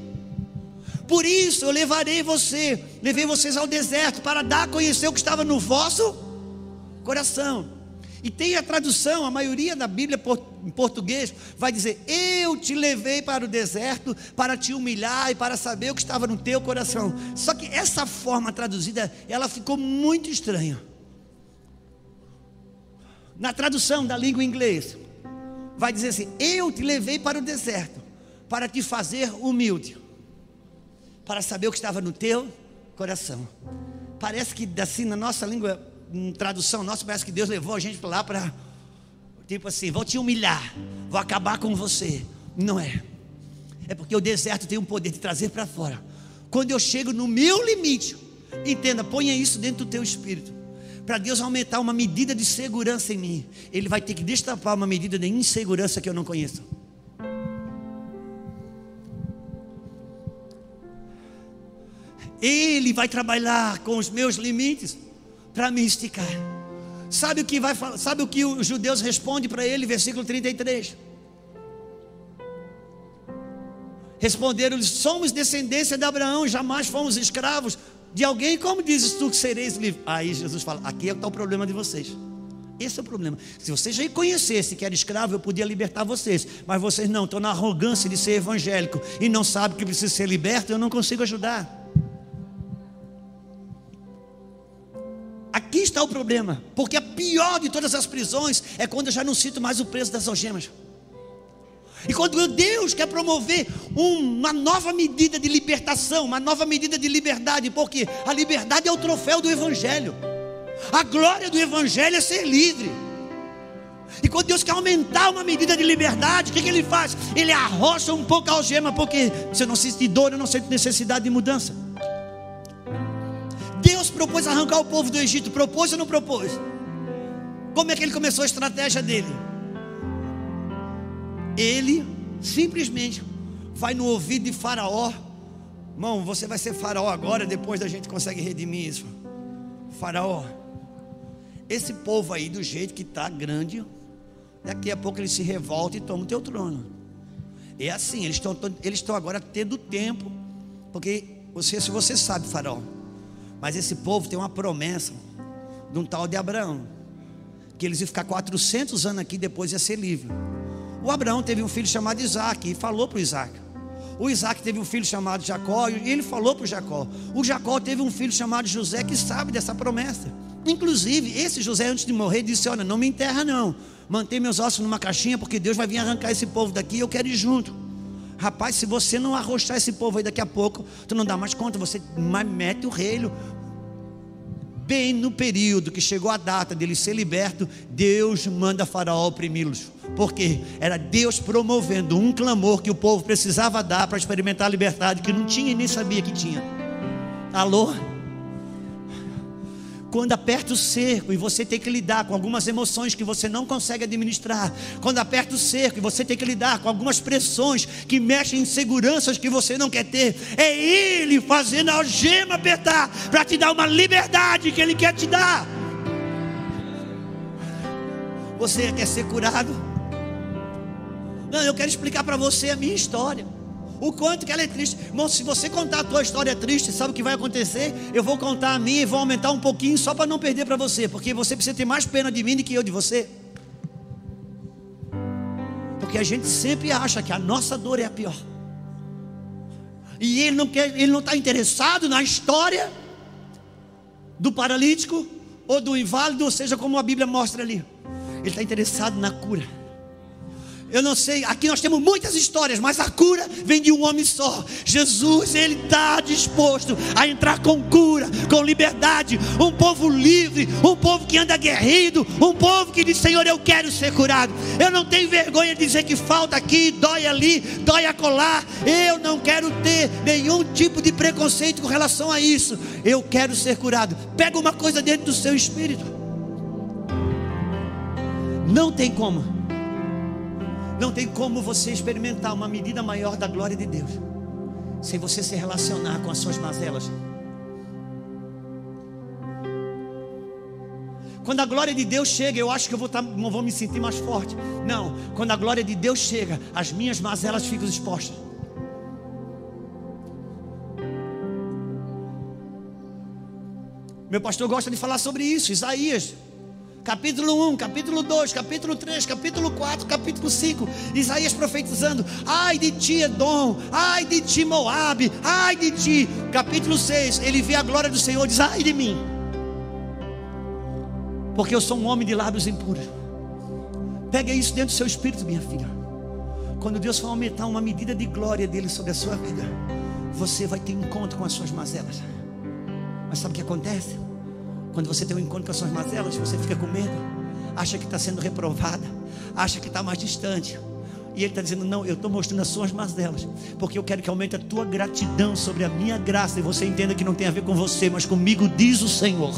Por isso eu levarei você, levei vocês ao deserto para dar a conhecer o que estava no vosso coração. E tem a tradução, a maioria da Bíblia em português vai dizer: Eu te levei para o deserto para te humilhar e para saber o que estava no teu coração. Só que essa forma traduzida, ela ficou muito estranha. Na tradução da língua inglesa, vai dizer assim: Eu te levei para o deserto para te fazer humilde, para saber o que estava no teu coração. Parece que assim na nossa língua tradução nossa, parece que Deus levou a gente para lá para, tipo assim, vou te humilhar, vou acabar com você. Não é. É porque o deserto tem um poder de trazer para fora. Quando eu chego no meu limite, entenda, ponha isso dentro do teu espírito. Para Deus aumentar uma medida de segurança em mim, Ele vai ter que destapar uma medida de insegurança que eu não conheço. Ele vai trabalhar com os meus limites para me esticar. Sabe o que vai sabe o que os judeus respondem para ele, versículo 33? Responderam-lhes: Somos descendência de Abraão, jamais fomos escravos de alguém. Como dizes tu que sereis livre? Aí Jesus fala: Aqui é está o problema de vocês. Esse é o problema. Se vocês já conhecessem que era escravo, eu podia libertar vocês. Mas vocês não, estão na arrogância de ser evangélico e não sabem que precisa ser liberto, eu não consigo ajudar. Aqui está o problema, porque a pior de todas as prisões é quando eu já não sinto mais o preço das algemas. E quando Deus quer promover uma nova medida de libertação, uma nova medida de liberdade, porque a liberdade é o troféu do Evangelho, a glória do Evangelho é ser livre. E quando Deus quer aumentar uma medida de liberdade, o que, que Ele faz? Ele arrocha um pouco a algema, porque você não sente dor, eu não sinto necessidade de mudança. Propôs arrancar o povo do Egito, propôs ou não propôs? Como é que ele começou a estratégia dele? Ele simplesmente vai no ouvido de Faraó. Irmão, você vai ser Faraó agora, depois da gente consegue redimir isso. Faraó, esse povo aí, do jeito que está grande, daqui a pouco ele se revolta e toma o teu trono. É assim, eles estão eles agora tendo tempo, porque você, se você sabe, Faraó, mas esse povo tem uma promessa de um tal de Abraão, que eles iam ficar 400 anos aqui depois ia ser livre. O Abraão teve um filho chamado Isaac e falou para o Isaac. O Isaac teve um filho chamado Jacó e ele falou para o Jacó. O Jacó teve um filho chamado José que sabe dessa promessa. Inclusive, esse José, antes de morrer, disse: Olha, não me enterra, não. Mantém meus ossos numa caixinha, porque Deus vai vir arrancar esse povo daqui e eu quero ir junto. Rapaz, se você não arrochar esse povo aí daqui a pouco, tu não dá mais conta, você mete o reino. Bem no período que chegou a data dele ser liberto, Deus manda Faraó oprimi-los. Porque era Deus promovendo um clamor que o povo precisava dar para experimentar a liberdade que não tinha e nem sabia que tinha. Alô? Quando aperta o cerco e você tem que lidar com algumas emoções que você não consegue administrar, quando aperta o cerco e você tem que lidar com algumas pressões que mexem em seguranças que você não quer ter, é Ele fazendo a algema apertar para te dar uma liberdade que Ele quer te dar. Você quer ser curado? Não, eu quero explicar para você a minha história. O quanto que ela é triste. Irmão, se você contar a tua história triste, sabe o que vai acontecer? Eu vou contar a minha e vou aumentar um pouquinho só para não perder para você, porque você precisa ter mais pena de mim do que eu de você. Porque a gente sempre acha que a nossa dor é a pior. E ele não quer, ele não está interessado na história do paralítico ou do inválido, ou seja, como a Bíblia mostra ali. Ele está interessado na cura. Eu não sei, aqui nós temos muitas histórias, mas a cura vem de um homem só. Jesus, ele está disposto a entrar com cura, com liberdade. Um povo livre, um povo que anda guerrido, um povo que diz: Senhor, eu quero ser curado. Eu não tenho vergonha de dizer que falta aqui, dói ali, dói acolá. Eu não quero ter nenhum tipo de preconceito com relação a isso. Eu quero ser curado. Pega uma coisa dentro do seu espírito. Não tem como não tem como você experimentar uma medida maior da glória de Deus sem você se relacionar com as suas mazelas. Quando a glória de Deus chega, eu acho que eu vou, tá, vou me sentir mais forte. Não, quando a glória de Deus chega, as minhas mazelas ficam expostas. Meu pastor gosta de falar sobre isso, Isaías capítulo 1, capítulo 2, capítulo 3, capítulo 4, capítulo 5, Isaías profetizando: ai de ti, Edom, ai de ti, Moabe, ai de ti. Capítulo 6, ele vê a glória do Senhor diz: ai de mim, porque eu sou um homem de lábios impuros. Pega isso dentro do seu espírito, minha filha. Quando Deus for aumentar uma medida de glória dele sobre a sua vida, você vai ter encontro com as suas mazelas. Mas sabe o que acontece? Quando você tem um encontro com as suas mazelas, você fica com medo, acha que está sendo reprovada, acha que está mais distante. E ele está dizendo: Não, eu estou mostrando as suas mazelas, porque eu quero que aumente a tua gratidão sobre a minha graça, e você entenda que não tem a ver com você, mas comigo, diz o Senhor.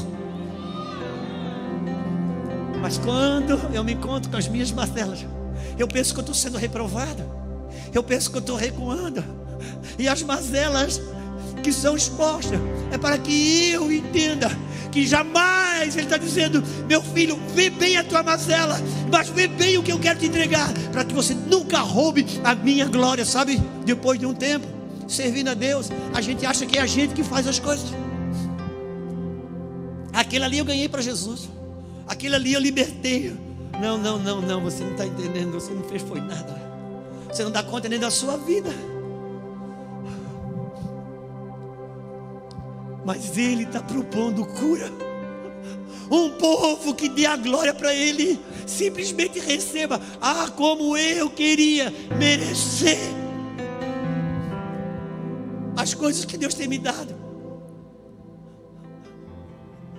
Mas quando eu me encontro com as minhas mazelas, eu penso que eu estou sendo reprovado, eu penso que eu estou recuando, e as mazelas que são expostas é para que eu entenda que jamais Ele está dizendo: meu filho, vê bem a tua mazela, mas vê bem o que eu quero te entregar, para que você nunca roube a minha glória, sabe? Depois de um tempo, servindo a Deus, a gente acha que é a gente que faz as coisas. Aquele ali eu ganhei para Jesus, aquele ali eu libertei. Não, não, não, não, você não está entendendo, você não fez foi nada, você não dá conta nem da sua vida. Mas Ele está propondo cura. Um povo que dê a glória para Ele, simplesmente receba. Ah, como eu queria merecer as coisas que Deus tem me dado,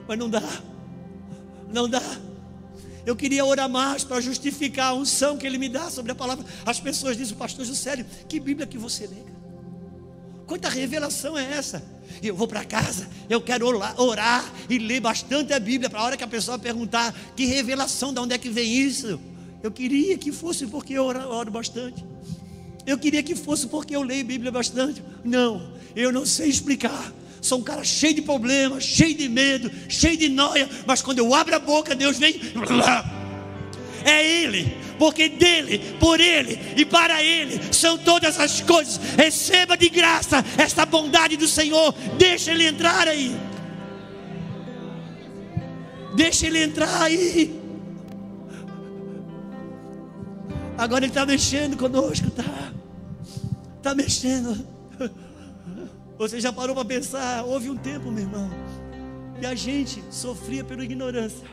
mas não dá, não dá. Eu queria orar mais para justificar a unção que Ele me dá sobre a palavra. As pessoas dizem, pastor Juscelio, que Bíblia que você lê? Quanta revelação é essa? Eu vou para casa, eu quero orar, e ler bastante a Bíblia, para a hora que a pessoa perguntar que revelação, de onde é que vem isso? Eu queria que fosse porque eu oro, oro bastante. Eu queria que fosse porque eu leio Bíblia bastante. Não, eu não sei explicar. Sou um cara cheio de problemas, cheio de medo, cheio de noia, mas quando eu abro a boca, Deus vem. É Ele porque dele, por ele e para ele são todas as coisas. Receba de graça esta bondade do Senhor. Deixa ele entrar aí. Deixa ele entrar aí. Agora ele está mexendo conosco, tá? Está mexendo. Você já parou para pensar? Houve um tempo, meu irmão, e a gente sofria pela ignorância.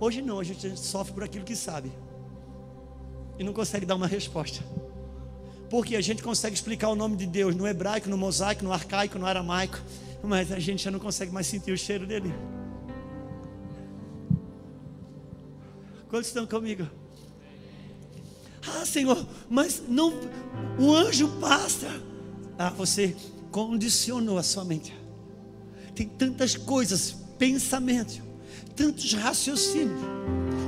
Hoje não, a gente sofre por aquilo que sabe e não consegue dar uma resposta. Porque a gente consegue explicar o nome de Deus no hebraico, no mosaico, no arcaico, no aramaico, mas a gente já não consegue mais sentir o cheiro dele. Quantos estão comigo? Ah, Senhor, mas não, o anjo passa. Ah, você condicionou a sua mente. Tem tantas coisas, pensamentos, tantos raciocínios,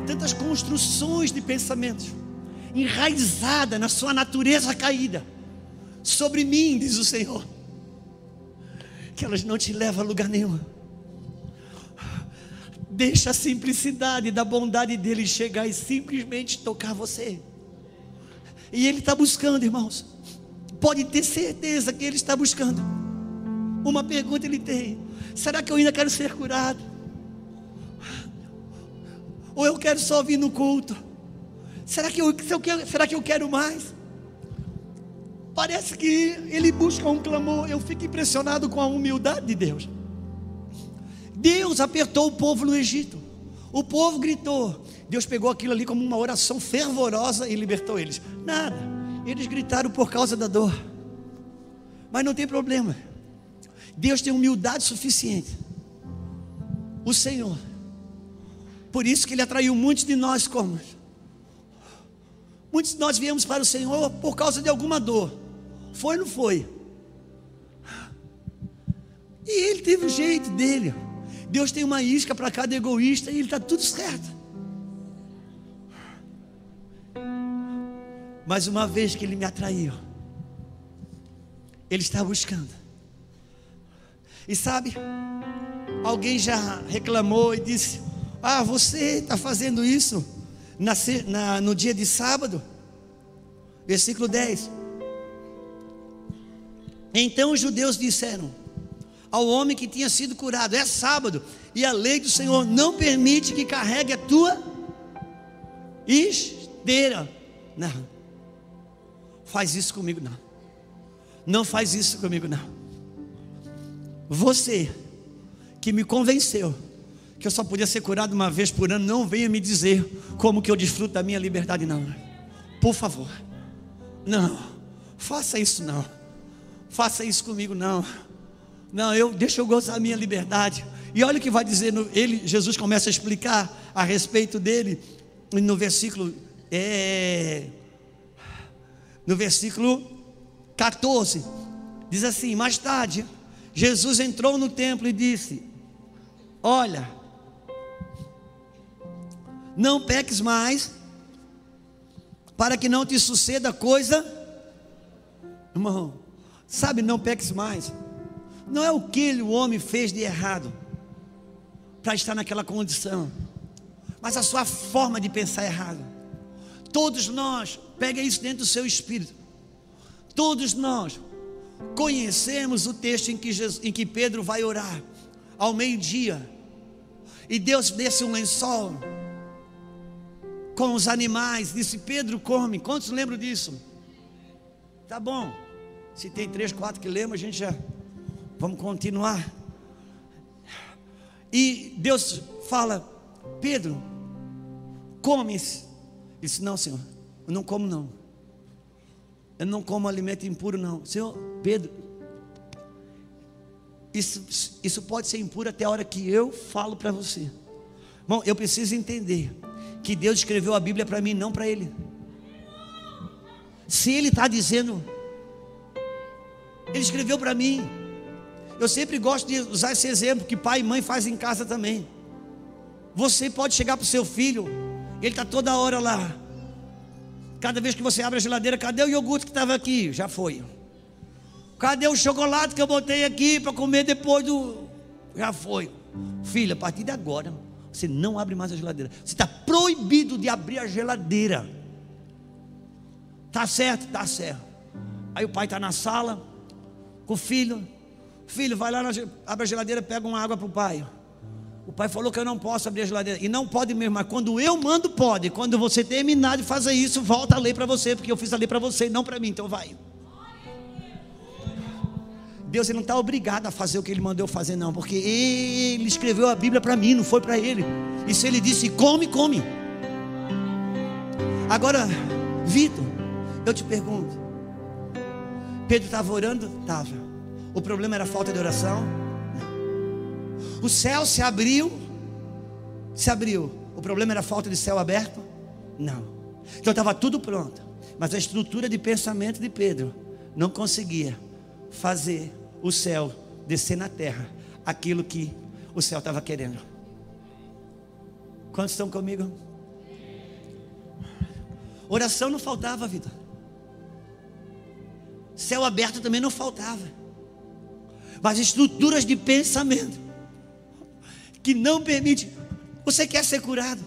tantas construções de pensamentos enraizada na sua natureza caída, sobre mim, diz o Senhor, que elas não te levam a lugar nenhum. Deixa a simplicidade da bondade dele chegar e simplesmente tocar você. E ele está buscando, irmãos. Pode ter certeza que ele está buscando. Uma pergunta ele tem: será que eu ainda quero ser curado? Ou eu quero só vir no culto? Será que eu, será que eu quero mais? Parece que ele busca um clamor. Eu fico impressionado com a humildade de Deus. Deus apertou o povo no Egito. O povo gritou. Deus pegou aquilo ali como uma oração fervorosa e libertou eles. Nada. Eles gritaram por causa da dor. Mas não tem problema. Deus tem humildade suficiente. O Senhor. Por isso que Ele atraiu muitos de nós como Muitos de nós viemos para o Senhor por causa de alguma dor. Foi ou não foi? E ele teve o jeito dele. Deus tem uma isca para cada egoísta e ele está tudo certo. Mas uma vez que ele me atraiu, ele está buscando. E sabe, alguém já reclamou e disse: Ah, você está fazendo isso na, na, no dia de sábado, versículo 10. Então os judeus disseram ao homem que tinha sido curado: É sábado, e a lei do Senhor não permite que carregue a tua esteira. Não, faz isso comigo, não. Não faz isso comigo, não. Você que me convenceu que eu só podia ser curado uma vez por ano, não venha me dizer como que eu desfruto da minha liberdade, não. Por favor. Não. Faça isso não. Faça isso comigo não. Não, eu deixa eu gozar da minha liberdade. E olha o que vai dizer ele, Jesus começa a explicar a respeito dele no versículo é, no versículo 14. Diz assim: Mais tarde, Jesus entrou no templo e disse: Olha, Não peques mais, para que não te suceda coisa. Irmão, sabe, não peques mais. Não é o que o homem fez de errado para estar naquela condição, mas a sua forma de pensar errado. Todos nós, pega isso dentro do seu espírito. Todos nós conhecemos o texto em que, Jesus, em que Pedro vai orar ao meio-dia. E Deus desce um lençol com os animais. Disse: Pedro, come. Quantos lembram disso? Tá bom. Se tem três, quatro que lembram, a gente já. Vamos continuar. E Deus fala: Pedro, come. Ele disse: Não, Senhor, eu não como, não. Eu não como alimento impuro, não. Senhor, Pedro, isso, isso pode ser impuro até a hora que eu falo para você. Bom, eu preciso entender que Deus escreveu a Bíblia para mim, não para ele. Se ele está dizendo, ele escreveu para mim. Eu sempre gosto de usar esse exemplo que pai e mãe fazem em casa também. Você pode chegar para o seu filho, ele está toda hora lá. Cada vez que você abre a geladeira, cadê o iogurte que estava aqui? Já foi. Cadê o chocolate que eu botei aqui para comer depois do. Já foi. Filha, a partir de agora, você não abre mais a geladeira. Você está proibido de abrir a geladeira. Tá certo? Tá certo. Aí o pai está na sala com o filho. Filho, vai lá, na, abre a geladeira, pega uma água para o pai. O pai falou que eu não posso abrir a geladeira. E não pode mesmo, mas quando eu mando, pode. Quando você terminar de fazer isso, volta a lei para você, porque eu fiz a lei para você, não para mim, então vai. Deus ele não está obrigado a fazer o que ele mandou fazer, não, porque ele escreveu a Bíblia para mim, não foi para ele. E se ele disse come, come. Agora, Vitor, eu te pergunto: Pedro estava orando? Estava. O problema era falta de oração? O céu se abriu, se abriu. O problema era falta de céu aberto? Não. Então estava tudo pronto. Mas a estrutura de pensamento de Pedro não conseguia fazer o céu descer na terra aquilo que o céu estava querendo. Quantos estão comigo? Oração não faltava, vida. Céu aberto também não faltava. Mas estruturas de pensamento que não permite. Você quer ser curado?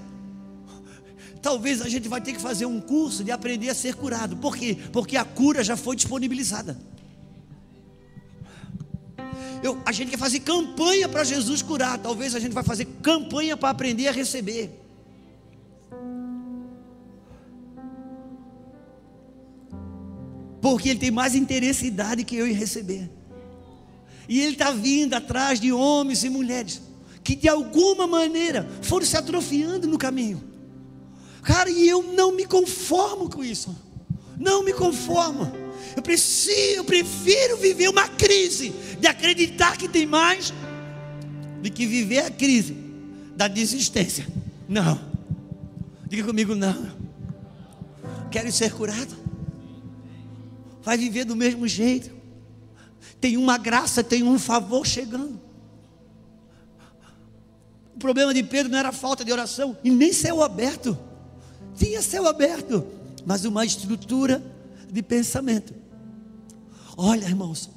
Talvez a gente vai ter que fazer um curso de aprender a ser curado. Por quê? Porque a cura já foi disponibilizada. Eu, a gente quer fazer campanha para Jesus curar. Talvez a gente vai fazer campanha para aprender a receber. Porque ele tem mais interesse e idade que eu em receber. E ele está vindo atrás de homens e mulheres que de alguma maneira foram se atrofiando no caminho. Cara, e eu não me conformo com isso. Não me conformo. Eu preciso, eu prefiro viver uma crise de acreditar que tem mais do que viver a crise da desistência. Não. Diga comigo não. Quero ser curado? Vai viver do mesmo jeito. Tem uma graça, tem um favor chegando. O problema de Pedro não era falta de oração e nem céu aberto. Tinha céu aberto, mas uma estrutura de pensamento. Olha, irmãos,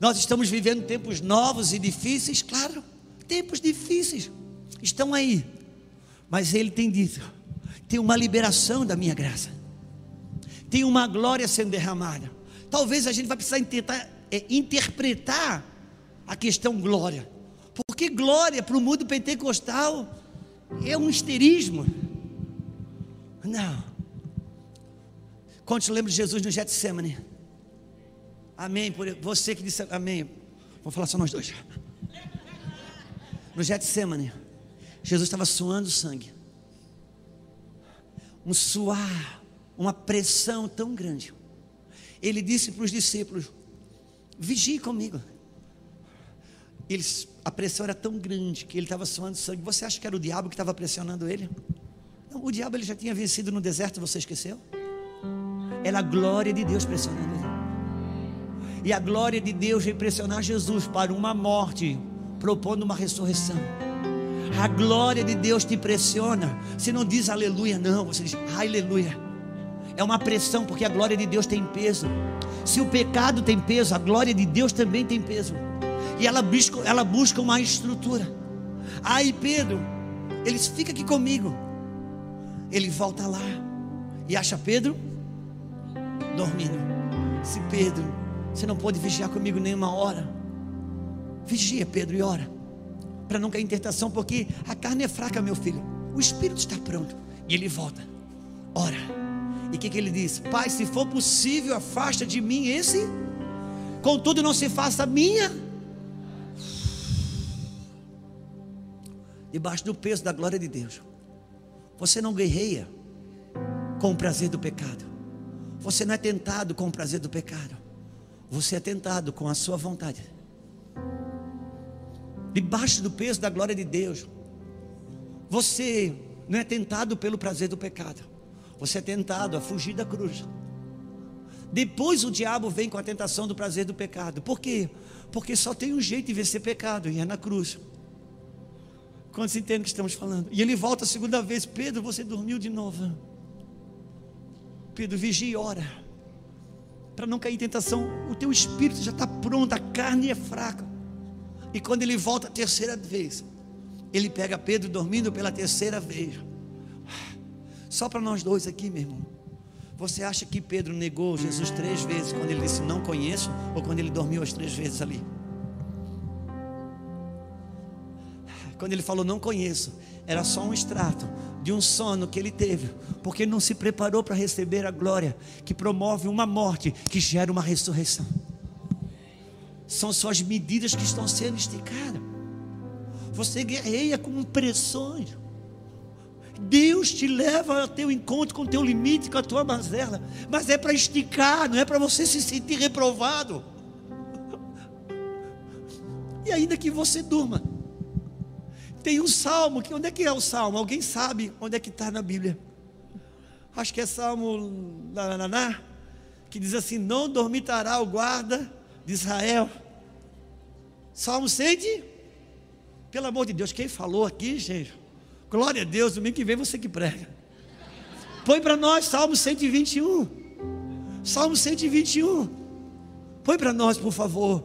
nós estamos vivendo tempos novos e difíceis, claro, tempos difíceis estão aí. Mas ele tem dito: tem uma liberação da minha graça, tem uma glória sendo derramada. Talvez a gente vai precisar tentar é, interpretar a questão glória. Porque glória para o mundo pentecostal é um histerismo. Não. Quantos lembram de Jesus no Getsemane? Amém. Por você que disse amém. Vou falar só nós dois. No Getsemane, Jesus estava suando sangue. Um suar, uma pressão tão grande. Ele disse para os discípulos: Vigie comigo. Eles, a pressão era tão grande que ele estava suando sangue. Você acha que era o diabo que estava pressionando ele? Não, o diabo ele já tinha vencido no deserto, você esqueceu? Era a glória de Deus pressionando ele. E a glória de Deus veio pressionar Jesus para uma morte, propondo uma ressurreição. A glória de Deus te pressiona. Você não diz aleluia, não. Você diz aleluia. É uma pressão, porque a glória de Deus tem peso. Se o pecado tem peso, a glória de Deus também tem peso. E ela busca, ela busca uma estrutura. Aí Pedro, ele fica aqui comigo. Ele volta lá e acha Pedro dormindo. Se Pedro, você não pode vigiar comigo nenhuma hora. Vigia, Pedro, e ora. Para não cair em tentação, porque a carne é fraca, meu filho. O espírito está pronto. E ele volta. Ora. E o que, que ele diz? Pai, se for possível, afasta de mim esse. Contudo, não se faça minha. Debaixo do peso da glória de Deus. Você não guerreia com o prazer do pecado. Você não é tentado com o prazer do pecado. Você é tentado com a sua vontade. Debaixo do peso da glória de Deus. Você não é tentado pelo prazer do pecado. Você é tentado a fugir da cruz. Depois o diabo vem com a tentação do prazer do pecado. Por quê? Porque só tem um jeito de vencer pecado, e é na cruz. Quando se entende o que estamos falando? E ele volta a segunda vez: Pedro, você dormiu de novo. Pedro, vigia e ora. Para não cair em tentação, o teu espírito já está pronto, a carne é fraca. E quando ele volta a terceira vez, ele pega Pedro dormindo pela terceira vez. Só para nós dois aqui, meu irmão. Você acha que Pedro negou Jesus três vezes quando ele disse não conheço, ou quando ele dormiu as três vezes ali? Quando ele falou não conheço, era só um extrato de um sono que ele teve, porque não se preparou para receber a glória que promove uma morte que gera uma ressurreição. São só as medidas que estão sendo esticadas. Você guerreia com pressões. Deus te leva ao teu encontro com o teu limite, com a tua mazela, mas é para esticar, não é para você se sentir reprovado. E ainda que você durma, tem um salmo, que onde é que é o salmo? Alguém sabe onde é que está na Bíblia? Acho que é salmo nananá, que diz assim: Não dormitará o guarda de Israel. Salmo 100, pelo amor de Deus, quem falou aqui, gente? Glória a Deus, domingo que vem você que prega. Põe para nós Salmo 121. Salmo 121. Põe para nós, por favor.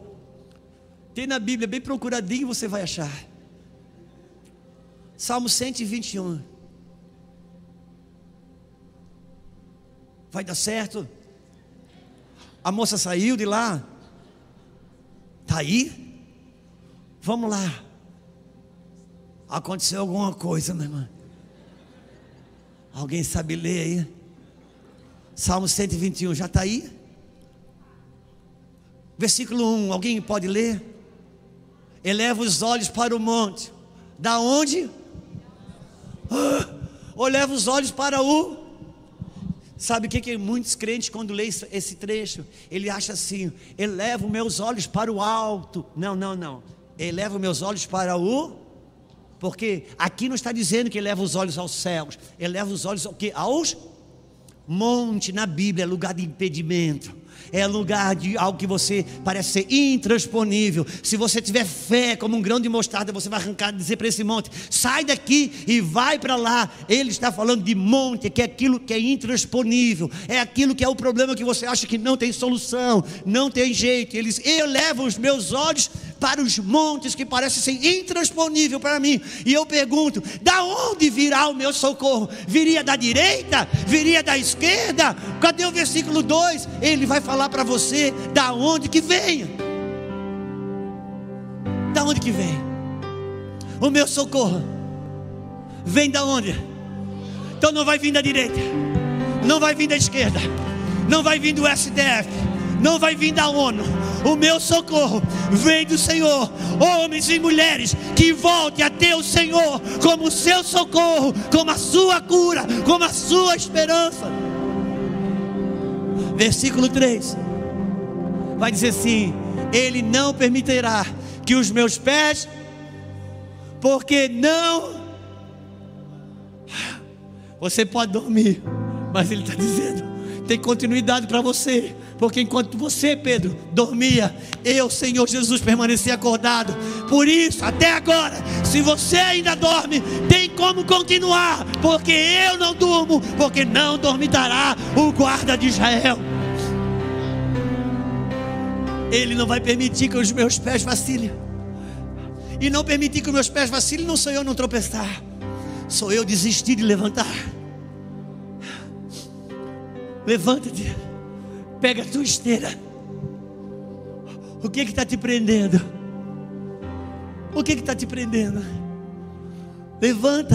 Tem na Bíblia, bem procuradinho, você vai achar. Salmo 121. Vai dar certo? A moça saiu de lá. Está aí? Vamos lá. Aconteceu alguma coisa, minha irmã. Alguém sabe ler aí? Salmo 121, já está aí? Versículo 1, alguém pode ler? Eleva os olhos para o monte. Da onde? ou leva os olhos para o. Sabe o que, que muitos crentes, quando lê esse trecho, ele acha assim: eleva meus olhos para o alto. Não, não, não. Eleva meus olhos para o. Porque aqui não está dizendo que eleva os olhos aos céus, eleva os olhos ao que? Aos monte na Bíblia é lugar de impedimento é lugar de algo que você parece ser intransponível. Se você tiver fé como um grão de mostarda, você vai arrancar e dizer para esse monte: sai daqui e vai para lá. Ele está falando de monte, que é aquilo que é intransponível, é aquilo que é o problema que você acha que não tem solução, não tem jeito. Eles elevam os meus olhos para os montes que parecem ser intransponível para mim. E eu pergunto: da onde virá o meu socorro? Viria da direita? Viria da esquerda? Cadê o versículo 2? Ele vai falar para você da onde que vem. Da onde que vem? O meu socorro vem da onde? Então não vai vir da direita, não vai vir da esquerda, não vai vir do STF, não vai vir da ONU. O meu socorro vem do Senhor. Homens e mulheres que voltem a ter o Senhor como seu socorro, como a sua cura, como a sua esperança. Versículo 3 vai dizer assim: Ele não permitirá que os meus pés, porque não. Você pode dormir, mas Ele está dizendo: tem continuidade para você Porque enquanto você, Pedro, dormia, eu, Senhor Jesus, permaneci acordado. Por isso, até agora, se você ainda dorme, tem como continuar, porque eu não durmo, porque não dormitará o guarda de Israel. Ele não vai permitir que os meus pés vacilem. E não permitir que os meus pés vacilem não sou eu não tropeçar. Sou eu desistir de levantar. Levanta-te. Pega a tua esteira. O que está te prendendo? O que está te prendendo? Levanta.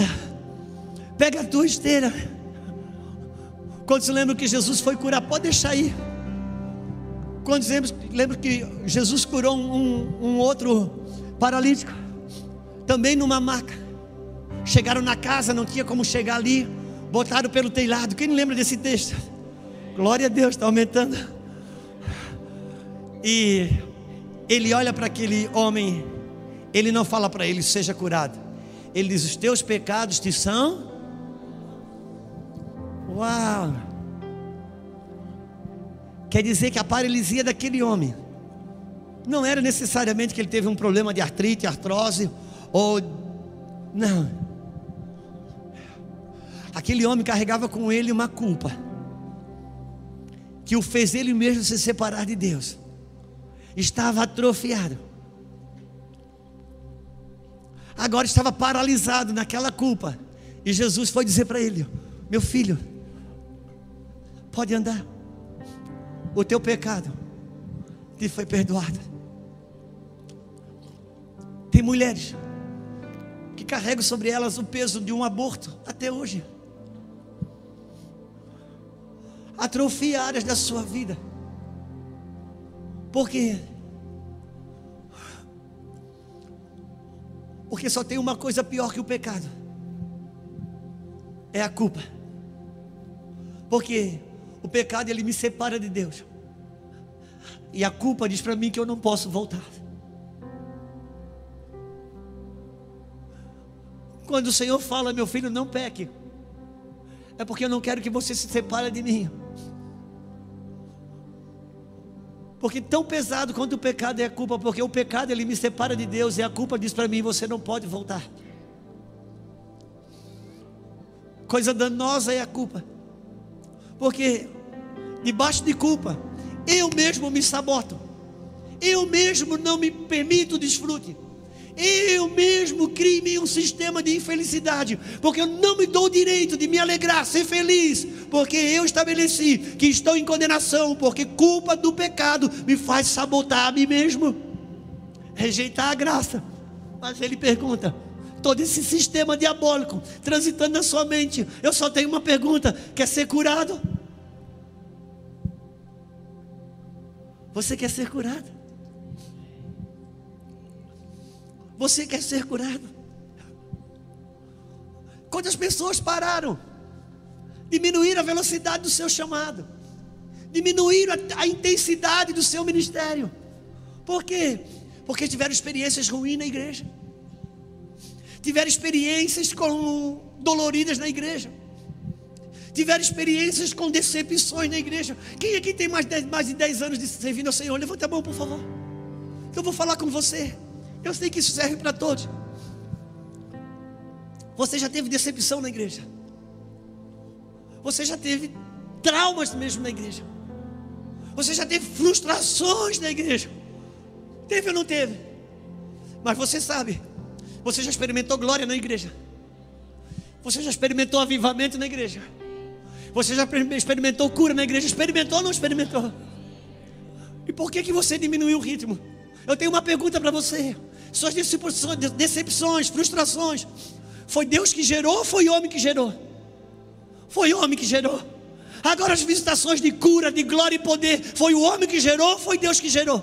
Pega a tua esteira. Quando se lembra que Jesus foi curar, pode deixar aí. Quando lembra que Jesus curou um, um outro paralítico, também numa maca. Chegaram na casa, não tinha como chegar ali, botaram pelo telhado. Quem lembra desse texto? Glória a Deus, está aumentando. E ele olha para aquele homem, ele não fala para ele, seja curado. Ele diz: Os teus pecados te são. Uau! Quer dizer que a paralisia daquele homem não era necessariamente que ele teve um problema de artrite, artrose, ou. Não. Aquele homem carregava com ele uma culpa que o fez ele mesmo se separar de Deus. Estava atrofiado. Agora estava paralisado naquela culpa. E Jesus foi dizer para ele: Meu filho, pode andar. O teu pecado te foi perdoado. Tem mulheres que carregam sobre elas o peso de um aborto até hoje atrofia áreas da sua vida. Por quê? Porque só tem uma coisa pior que o pecado: é a culpa. Porque o pecado ele me separa de Deus, e a culpa diz para mim que eu não posso voltar. Quando o Senhor fala, meu filho, não peque, é porque eu não quero que você se separe de mim. Porque tão pesado quanto o pecado é a culpa, porque o pecado ele me separa de Deus e a culpa diz para mim: você não pode voltar. Coisa danosa é a culpa, porque debaixo de culpa eu mesmo me saboto, eu mesmo não me permito desfrute. Eu mesmo crio em mim um sistema de infelicidade, porque eu não me dou o direito de me alegrar, ser feliz, porque eu estabeleci que estou em condenação, porque culpa do pecado me faz sabotar a mim mesmo, rejeitar a graça. Mas ele pergunta: todo esse sistema diabólico transitando na sua mente, eu só tenho uma pergunta: quer ser curado? Você quer ser curado? Você quer ser curado? Quantas pessoas pararam? Diminuíram a velocidade do seu chamado, diminuíram a, a intensidade do seu ministério. Por quê? Porque tiveram experiências ruins na igreja, tiveram experiências com doloridas na igreja, tiveram experiências com decepções na igreja. Quem aqui tem mais de, mais de 10 anos de servindo ao Senhor? Levanta a mão, por favor. Eu vou falar com você. Eu sei que isso serve para todos. Você já teve decepção na igreja. Você já teve traumas mesmo na igreja. Você já teve frustrações na igreja. Teve ou não teve? Mas você sabe. Você já experimentou glória na igreja. Você já experimentou avivamento na igreja. Você já experimentou cura na igreja. Experimentou ou não experimentou? E por que, que você diminuiu o ritmo? Eu tenho uma pergunta para você. Suas decepções, frustrações, foi Deus que gerou ou foi homem que gerou? Foi homem que gerou. Agora as visitações de cura, de glória e poder, foi o homem que gerou ou foi Deus que gerou?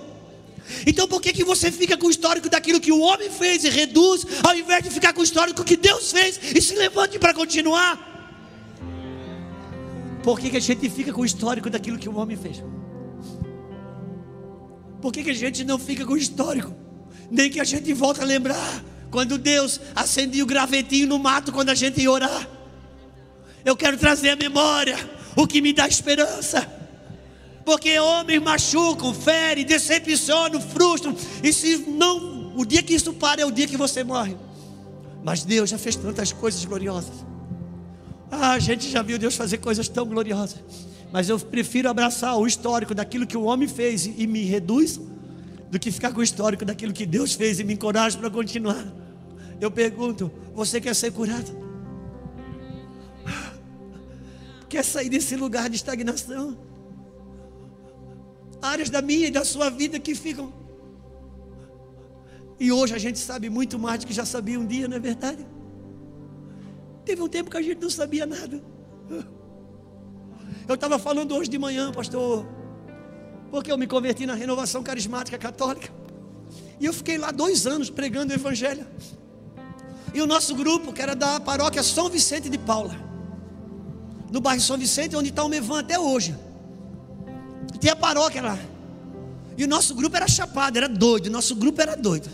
Então por que, que você fica com o histórico daquilo que o homem fez e reduz, ao invés de ficar com o histórico que Deus fez e se levante para continuar? Por que, que a gente fica com o histórico daquilo que o homem fez? Por que, que a gente não fica com o histórico? Nem que a gente volta a lembrar quando Deus acendia o gravetinho no mato quando a gente ia orar. Eu quero trazer a memória o que me dá esperança. Porque homens machucam, ferem, decepcionam, frustram. E se não, o dia que isso para é o dia que você morre. Mas Deus já fez tantas coisas gloriosas. Ah, a gente já viu Deus fazer coisas tão gloriosas. Mas eu prefiro abraçar o histórico daquilo que o homem fez e me reduz, do que ficar com o histórico daquilo que Deus fez e me encoraja para continuar. Eu pergunto: você quer ser curado? Quer sair desse lugar de estagnação? Áreas da minha e da sua vida que ficam. E hoje a gente sabe muito mais do que já sabia um dia, não é verdade? Teve um tempo que a gente não sabia nada. Eu estava falando hoje de manhã, pastor, porque eu me converti na renovação carismática católica. E eu fiquei lá dois anos pregando o Evangelho. E o nosso grupo, que era da paróquia São Vicente de Paula, no bairro São Vicente, onde está o Mevan até hoje. Tem a paróquia lá. E o nosso grupo era chapado, era doido. O nosso grupo era doido.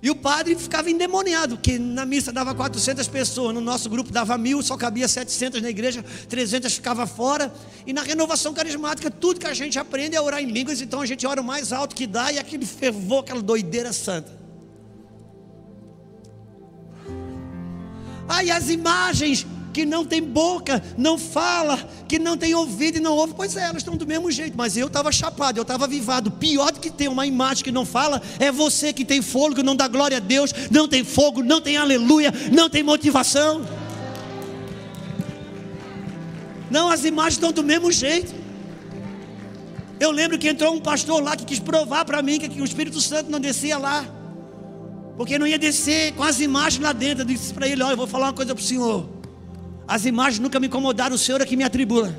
E o padre ficava endemoniado, que na missa dava 400 pessoas, no nosso grupo dava mil, só cabia 700 na igreja, 300 ficava fora. E na renovação carismática, tudo que a gente aprende é orar em línguas, então a gente ora o mais alto que dá e aquele fervor, aquela doideira santa. Aí as imagens que não tem boca, não fala, que não tem ouvido e não ouve, pois é, elas estão do mesmo jeito, mas eu estava chapado, eu estava avivado. Pior do que ter uma imagem que não fala, é você que tem fôlego, não dá glória a Deus, não tem fogo, não tem aleluia, não tem motivação. Não, as imagens estão do mesmo jeito. Eu lembro que entrou um pastor lá que quis provar para mim que o Espírito Santo não descia lá porque não ia descer com as imagens lá dentro. Eu disse para ele: Olha, eu vou falar uma coisa para o senhor. As imagens nunca me incomodaram, o senhor é que me atribula.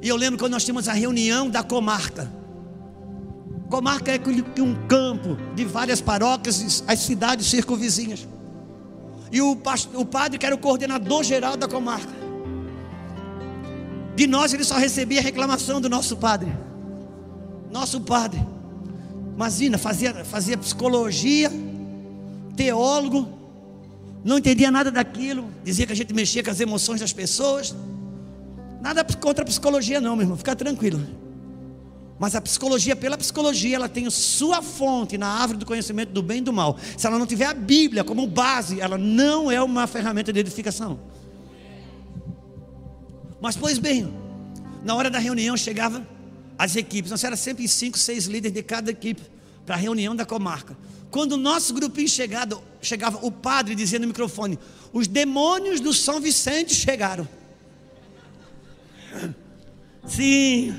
E eu lembro quando nós tínhamos a reunião da comarca. Comarca é um campo de várias paróquias, as cidades circunvizinhas. E o, pastor, o padre, que era o coordenador geral da comarca, de nós ele só recebia reclamação do nosso padre. Nosso padre. Imagina, fazia, fazia psicologia, teólogo, não entendia nada daquilo, dizia que a gente mexia com as emoções das pessoas. Nada contra a psicologia, não, meu irmão, fica tranquilo. Mas a psicologia, pela psicologia, ela tem sua fonte na árvore do conhecimento do bem e do mal. Se ela não tiver a Bíblia como base, ela não é uma ferramenta de edificação. Mas, pois bem, na hora da reunião chegava as equipes. Nós era sempre cinco, seis líderes de cada equipe para a reunião da comarca. Quando o nosso grupinho chegado, chegava, o padre dizia no microfone: Os demônios do São Vicente chegaram. Sim.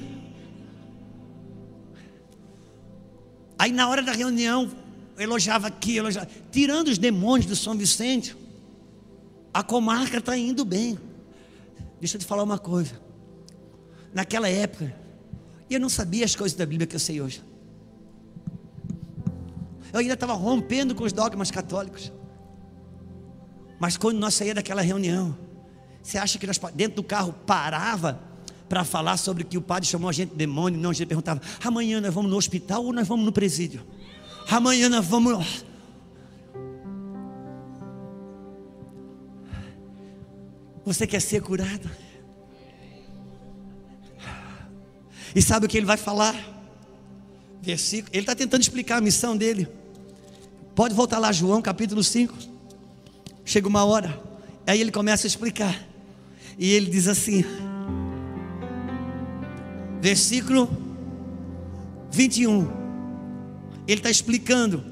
Aí na hora da reunião, elogiava aqui, elogiava. Tirando os demônios do São Vicente, a comarca está indo bem. Deixa eu te falar uma coisa. Naquela época, eu não sabia as coisas da Bíblia que eu sei hoje. Eu ainda estava rompendo com os dogmas católicos. Mas quando nós saímos daquela reunião, você acha que nós dentro do carro parava para falar sobre que o padre chamou a gente de demônio? Não, a gente perguntava: amanhã nós vamos no hospital ou nós vamos no presídio? Amanhã nós vamos. Você quer ser curado? E sabe o que ele vai falar? Versículo. Ele está tentando explicar a missão dele. Pode voltar lá, João capítulo 5. Chega uma hora. Aí ele começa a explicar. E ele diz assim: Versículo 21. Ele está explicando.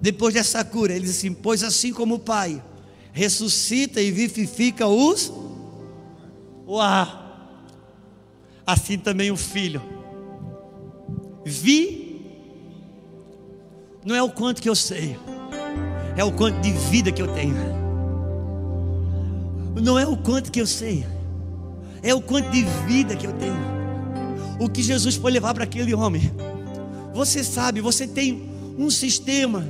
Depois dessa cura, ele diz assim: Pois assim como o Pai ressuscita e vivifica os. Uau! assim também o filho. Vi, não é o quanto que eu sei, é o quanto de vida que eu tenho. Não é o quanto que eu sei, é o quanto de vida que eu tenho. O que Jesus foi levar para aquele homem. Você sabe, você tem um sistema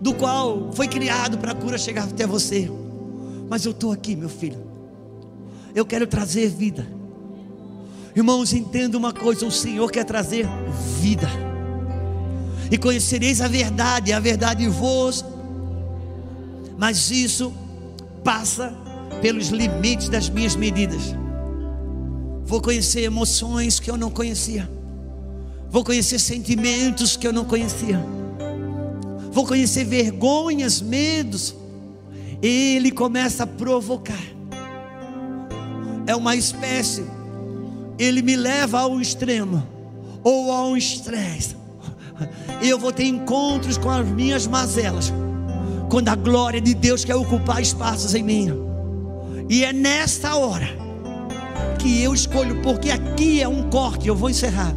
do qual foi criado para a cura chegar até você. Mas eu estou aqui, meu filho. Eu quero trazer vida. Irmãos, entenda uma coisa: o Senhor quer trazer vida, e conhecereis a verdade, a verdade vos, mas isso passa pelos limites das minhas medidas. Vou conhecer emoções que eu não conhecia. Vou conhecer sentimentos que eu não conhecia. Vou conhecer vergonhas, medos. Ele começa a provocar. É uma espécie. Ele me leva ao extremo ou ao estresse. Eu vou ter encontros com as minhas mazelas. Quando a glória de Deus quer ocupar espaços em mim. E é nesta hora que eu escolho, porque aqui é um corte, eu vou encerrar.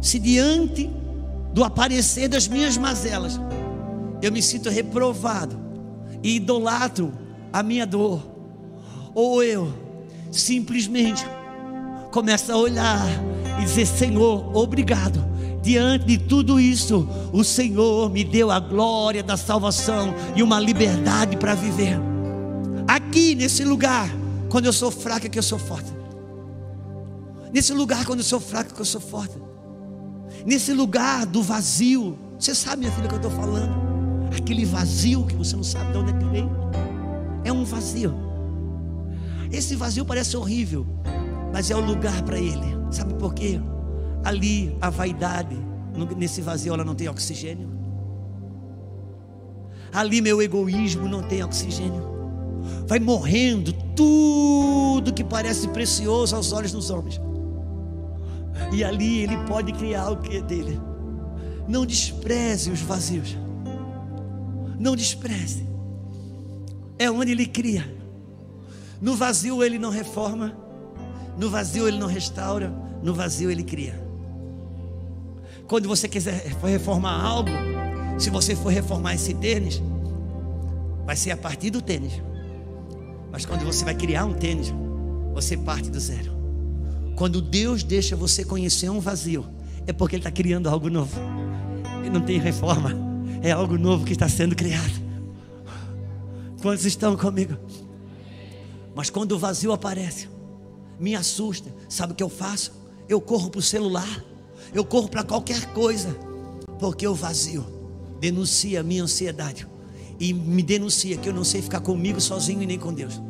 Se diante do aparecer das minhas mazelas, eu me sinto reprovado e idolatro a minha dor, ou eu simplesmente começo a olhar e dizer: Senhor, obrigado. Diante de tudo isso, o Senhor me deu a glória da salvação e uma liberdade para viver. Aqui nesse lugar, quando eu sou fraco é que eu sou forte. Nesse lugar, quando eu sou fraco, é que eu sou forte. Nesse lugar do vazio. Você sabe, minha filha, que eu estou falando? Aquele vazio que você não sabe de onde é que. É um vazio. Esse vazio parece horrível, mas é o lugar para ele. Sabe por quê? Ali a vaidade, nesse vazio, ela não tem oxigênio. Ali meu egoísmo não tem oxigênio vai morrendo tudo que parece precioso aos olhos dos homens. E ali ele pode criar o que dele. Não despreze os vazios. Não despreze. É onde ele cria. No vazio ele não reforma. No vazio ele não restaura. No vazio ele cria. Quando você quiser reformar algo, se você for reformar esse tênis, vai ser a partir do tênis. Mas quando você vai criar um tênis, você parte do zero. Quando Deus deixa você conhecer um vazio, é porque Ele está criando algo novo. Ele não tem reforma, é algo novo que está sendo criado. Quantos estão comigo? Mas quando o vazio aparece, me assusta. Sabe o que eu faço? Eu corro para o celular, eu corro para qualquer coisa, porque o vazio denuncia a minha ansiedade e me denuncia que eu não sei ficar comigo sozinho e nem com Deus.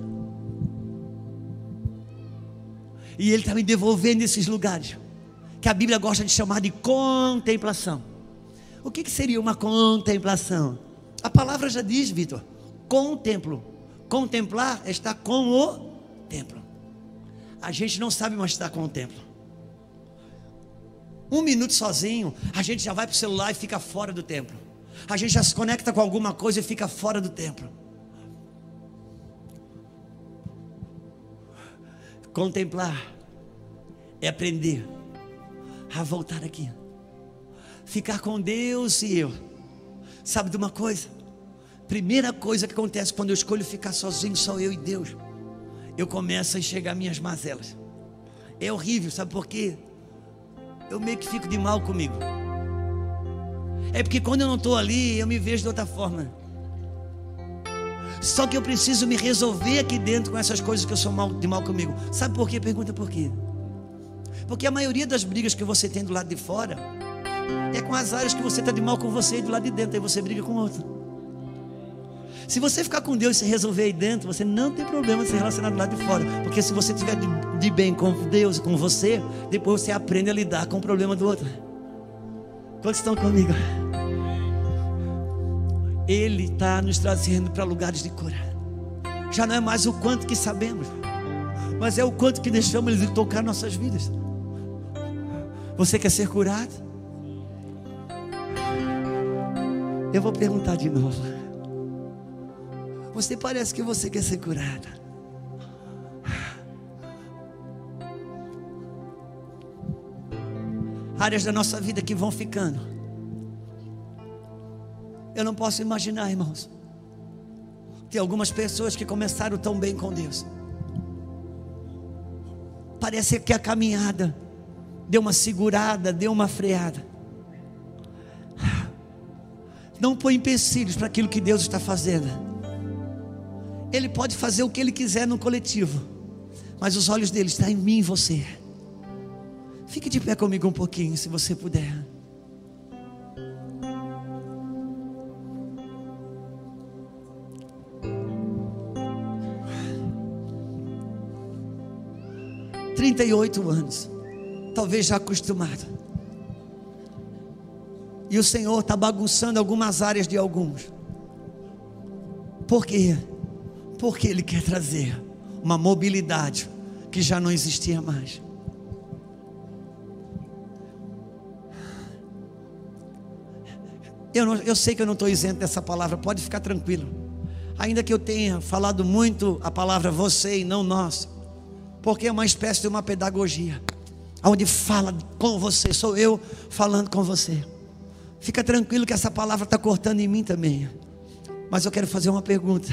E Ele está me devolvendo esses lugares que a Bíblia gosta de chamar de contemplação. O que, que seria uma contemplação? A palavra já diz, Vitor, contemplo. Contemplar é estar com o templo. A gente não sabe mais estar com o templo. Um minuto sozinho, a gente já vai para o celular e fica fora do templo a gente já se conecta com alguma coisa e fica fora do templo. Contemplar é aprender a voltar aqui, ficar com Deus e eu. Sabe de uma coisa? Primeira coisa que acontece quando eu escolho ficar sozinho, só eu e Deus, eu começo a enxergar minhas mazelas. É horrível, sabe por quê? Eu meio que fico de mal comigo. É porque quando eu não estou ali, eu me vejo de outra forma. Só que eu preciso me resolver aqui dentro com essas coisas que eu sou mal, de mal comigo. Sabe por quê? Pergunta por quê. Porque a maioria das brigas que você tem do lado de fora é com as áreas que você está de mal com você e do lado de dentro, aí você briga com outro. Se você ficar com Deus e se resolver aí dentro, você não tem problema de se relacionar do lado de fora. Porque se você estiver de, de bem com Deus e com você, depois você aprende a lidar com o problema do outro. Quantos estão comigo? Ele está nos trazendo para lugares de cura. Já não é mais o quanto que sabemos, mas é o quanto que deixamos Ele tocar nossas vidas. Você quer ser curado? Eu vou perguntar de novo. Você parece que você quer ser curada. Áreas da nossa vida que vão ficando eu não posso imaginar, irmãos. Tem algumas pessoas que começaram tão bem com Deus. Parece que a caminhada deu uma segurada, deu uma freada. Não põe empecilhos para aquilo que Deus está fazendo ele pode fazer o que ele quiser no coletivo, mas os olhos dele estão em mim e você. Fique de pé comigo um pouquinho, se você puder. Trinta e oito anos, talvez já acostumado. E o Senhor está bagunçando algumas áreas de alguns. Por quê? Porque Ele quer trazer uma mobilidade que já não existia mais. Eu, não, eu sei que eu não estou isento dessa palavra, pode ficar tranquilo. Ainda que eu tenha falado muito a palavra você e não nós, porque é uma espécie de uma pedagogia, onde fala com você, sou eu falando com você. Fica tranquilo que essa palavra está cortando em mim também. Mas eu quero fazer uma pergunta.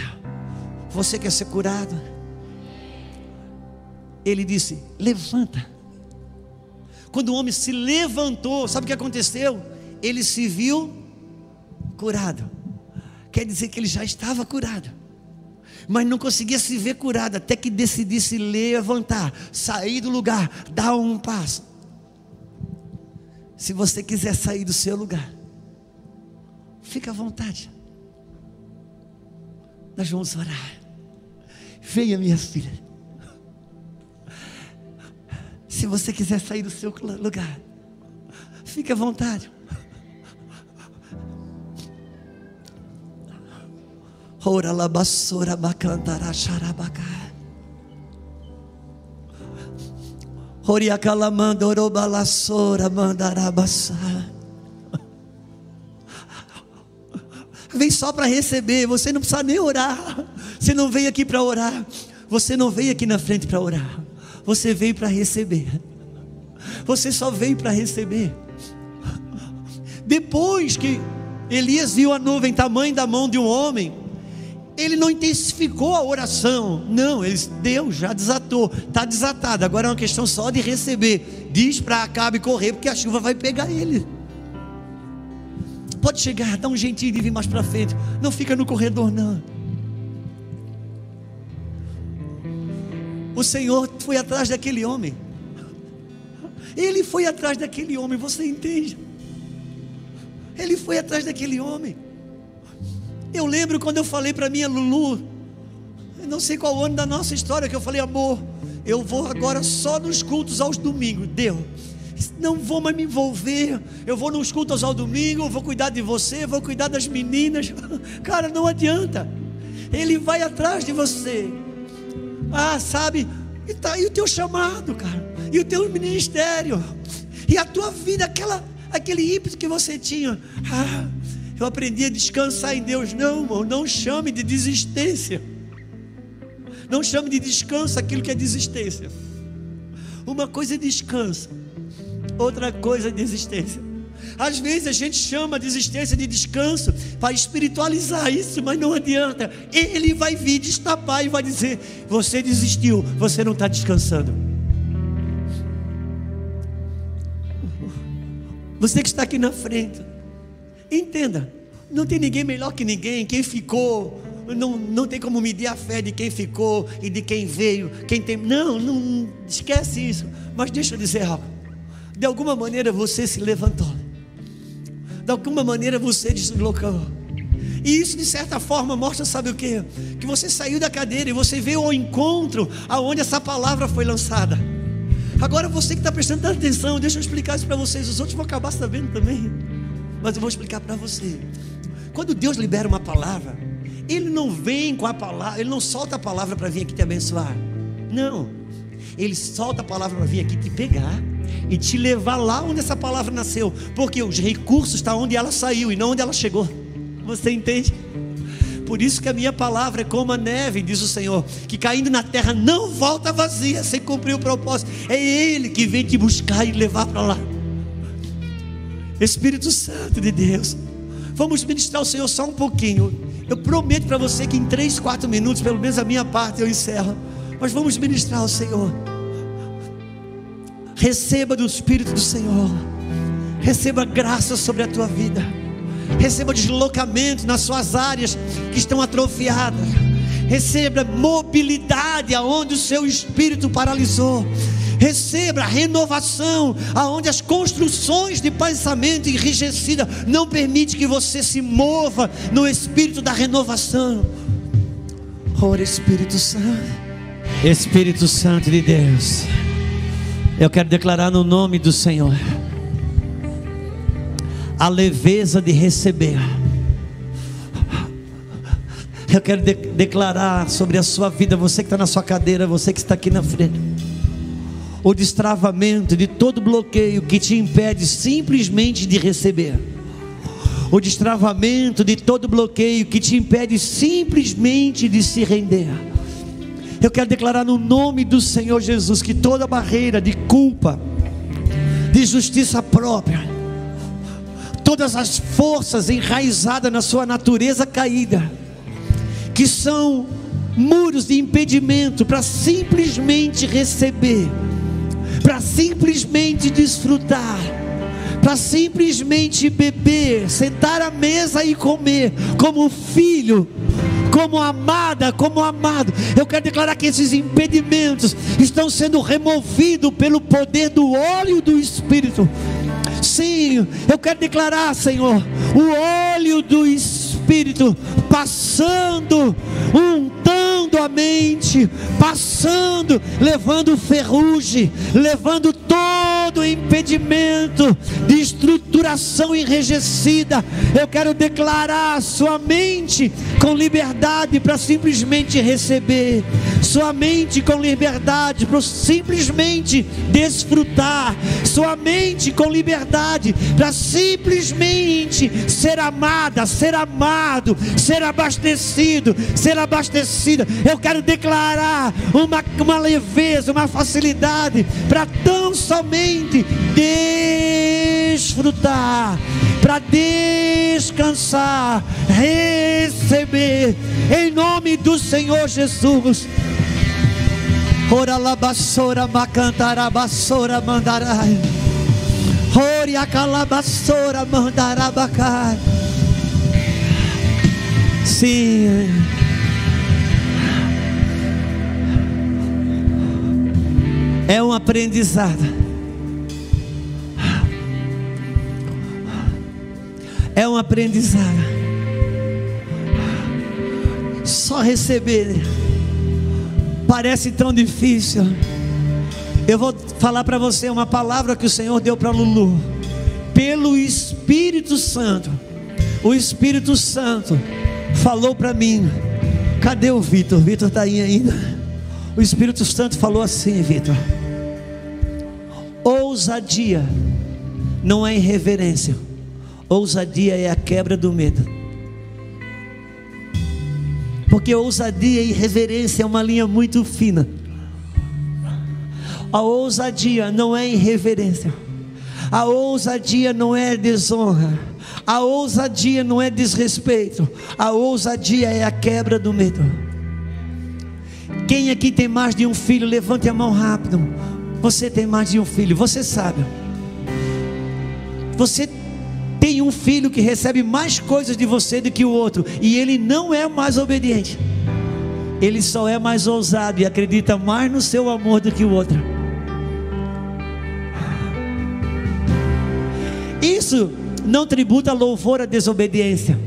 Você quer ser curado? Ele disse: Levanta. Quando o homem se levantou, sabe o que aconteceu? Ele se viu curado. Quer dizer que ele já estava curado. Mas não conseguia se ver curado até que decidisse levantar, sair do lugar, dar um passo. Se você quiser sair do seu lugar, fica à vontade. Nós vamos orar. Venha, minha filha. Se você quiser sair do seu lugar, fique à vontade. Ora. Vem só para receber, você não precisa nem orar. Você não veio aqui para orar. Você não veio aqui na frente para orar. Você veio para receber. Você só veio para receber. Depois que Elias viu a nuvem tamanho da mão de um homem, ele não intensificou a oração. Não, ele, Deus já desatou. Está desatado. Agora é uma questão só de receber. Diz para Acabe correr, porque a chuva vai pegar ele. Pode chegar, dá um jeitinho de vir mais para frente. Não fica no corredor, não. O Senhor foi atrás daquele homem. Ele foi atrás daquele homem, você entende? Ele foi atrás daquele homem. Eu lembro quando eu falei para minha Lulu, não sei qual ano da nossa história, que eu falei, amor, eu vou agora só nos cultos aos domingos. Deu. Não vou mais me envolver. Eu vou nos cultos ao domingo, vou cuidar de você, vou cuidar das meninas. Cara, não adianta. Ele vai atrás de você. Ah, sabe? E, tá, e o teu chamado, cara. E o teu ministério. E a tua vida, aquela, aquele ímpeto que você tinha. Ah, eu aprendi a descansar em Deus. Não, irmão, não chame de desistência. Não chame de descanso aquilo que é desistência. Uma coisa é descanso, outra coisa é desistência. Às vezes a gente chama a desistência de descanso para espiritualizar isso, mas não adianta. Ele vai vir destapar e vai dizer: Você desistiu, você não está descansando. Você que está aqui na frente, Entenda, não tem ninguém melhor que ninguém. Quem ficou, não, não tem como medir a fé de quem ficou e de quem veio. Quem tem, não, não esquece isso. Mas deixa eu dizer algo. De alguma maneira você se levantou. De alguma maneira você deslocou. E isso de certa forma mostra, sabe o que? Que você saiu da cadeira e você veio ao encontro aonde essa palavra foi lançada. Agora você que está prestando atenção, deixa eu explicar isso para vocês. Os outros vão acabar sabendo também. Mas eu vou explicar para você. Quando Deus libera uma palavra, Ele não vem com a palavra, Ele não solta a palavra para vir aqui te abençoar. Não. Ele solta a palavra para vir aqui te pegar e te levar lá onde essa palavra nasceu. Porque os recursos estão onde ela saiu e não onde ela chegou. Você entende? Por isso que a minha palavra é como a neve, diz o Senhor, que caindo na terra não volta vazia, sem cumprir o propósito. É Ele que vem te buscar e levar para lá. Espírito Santo de Deus, vamos ministrar o Senhor só um pouquinho. Eu prometo para você que em três, quatro minutos, pelo menos a minha parte, eu encerro. Mas vamos ministrar o Senhor. Receba do Espírito do Senhor. Receba graça sobre a tua vida. Receba deslocamento nas suas áreas que estão atrofiadas. Receba mobilidade aonde o seu espírito paralisou receba renovação, aonde as construções de pensamento enrijecida não permite que você se mova no espírito da renovação. Ora Espírito Santo, Espírito Santo de Deus, Eu quero declarar no nome do Senhor a leveza de receber. Eu quero de declarar sobre a sua vida, você que está na sua cadeira, você que está aqui na frente, o destravamento de todo bloqueio que te impede simplesmente de receber, o destravamento de todo bloqueio que te impede simplesmente de se render. Eu quero declarar no nome do Senhor Jesus que toda barreira de culpa, de justiça própria, todas as forças enraizadas na sua natureza caída, que são muros de impedimento para simplesmente receber, para simplesmente desfrutar, para simplesmente beber, sentar à mesa e comer, como filho, como amada, como amado. Eu quero declarar que esses impedimentos estão sendo removidos pelo poder do óleo do Espírito. Sim, eu quero declarar, Senhor, o óleo do Espírito passando, untando a mente, passando, levando ferrugem, levando todo impedimento de estruturação enrijecida. Eu quero declarar sua mente com liberdade para simplesmente receber, sua mente com liberdade para simplesmente desfrutar, sua mente com liberdade para simplesmente ser amada, ser amado, ser abastecido, ser abastecida. Eu quero declarar uma, uma leveza, uma facilidade para tão somente desfrutar, para descansar, receber, em nome do Senhor Jesus. Ora labassora macantarabassora mandarai. Ora calabassora mandarabacai. Sim. É um aprendizado. É um aprendizado. Só receber parece tão difícil. Eu vou falar para você uma palavra que o Senhor deu para Lulu. Pelo Espírito Santo. O Espírito Santo falou para mim. Cadê o Vitor? Vitor está aí ainda. O Espírito Santo falou assim, Vitor. Ousadia não é irreverência. Ousadia é a quebra do medo. Porque ousadia e irreverência é uma linha muito fina. A ousadia não é irreverência. A ousadia não é desonra. A ousadia não é desrespeito. A ousadia é a quebra do medo. Quem aqui tem mais de um filho, levante a mão rápido. Você tem mais de um filho, você sabe. Você tem um filho que recebe mais coisas de você do que o outro, e ele não é mais obediente. Ele só é mais ousado e acredita mais no seu amor do que o outro. Isso não tributa louvor à desobediência.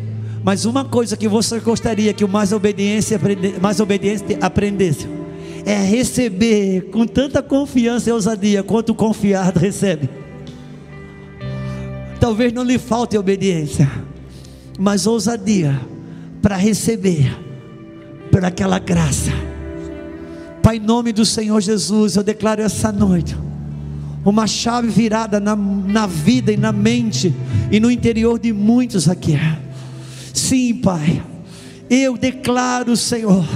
Mas uma coisa que você gostaria que o mais obediente, mais obediente aprendesse é receber com tanta confiança e ousadia quanto o confiado recebe. Talvez não lhe falte obediência, mas ousadia para receber por aquela graça. Pai, em nome do Senhor Jesus, eu declaro essa noite uma chave virada na, na vida e na mente e no interior de muitos aqui. Sim, Pai, eu declaro, Senhor,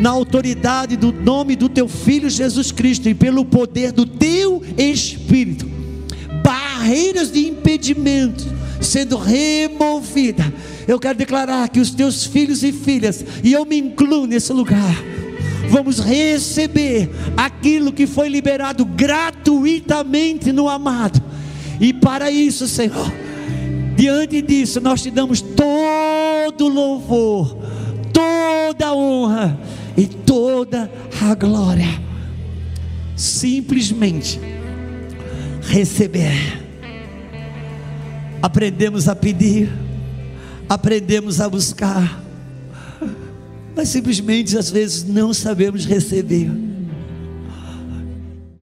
na autoridade do nome do Teu Filho Jesus Cristo e pelo poder do Teu Espírito, barreiras de impedimento sendo removidas. Eu quero declarar que os Teus filhos e filhas, e eu me incluo nesse lugar, vamos receber aquilo que foi liberado gratuitamente no amado. E para isso, Senhor, diante disso, nós te damos todo louvor, toda honra e toda a glória. Simplesmente receber. Aprendemos a pedir, aprendemos a buscar mas simplesmente às vezes não sabemos receber.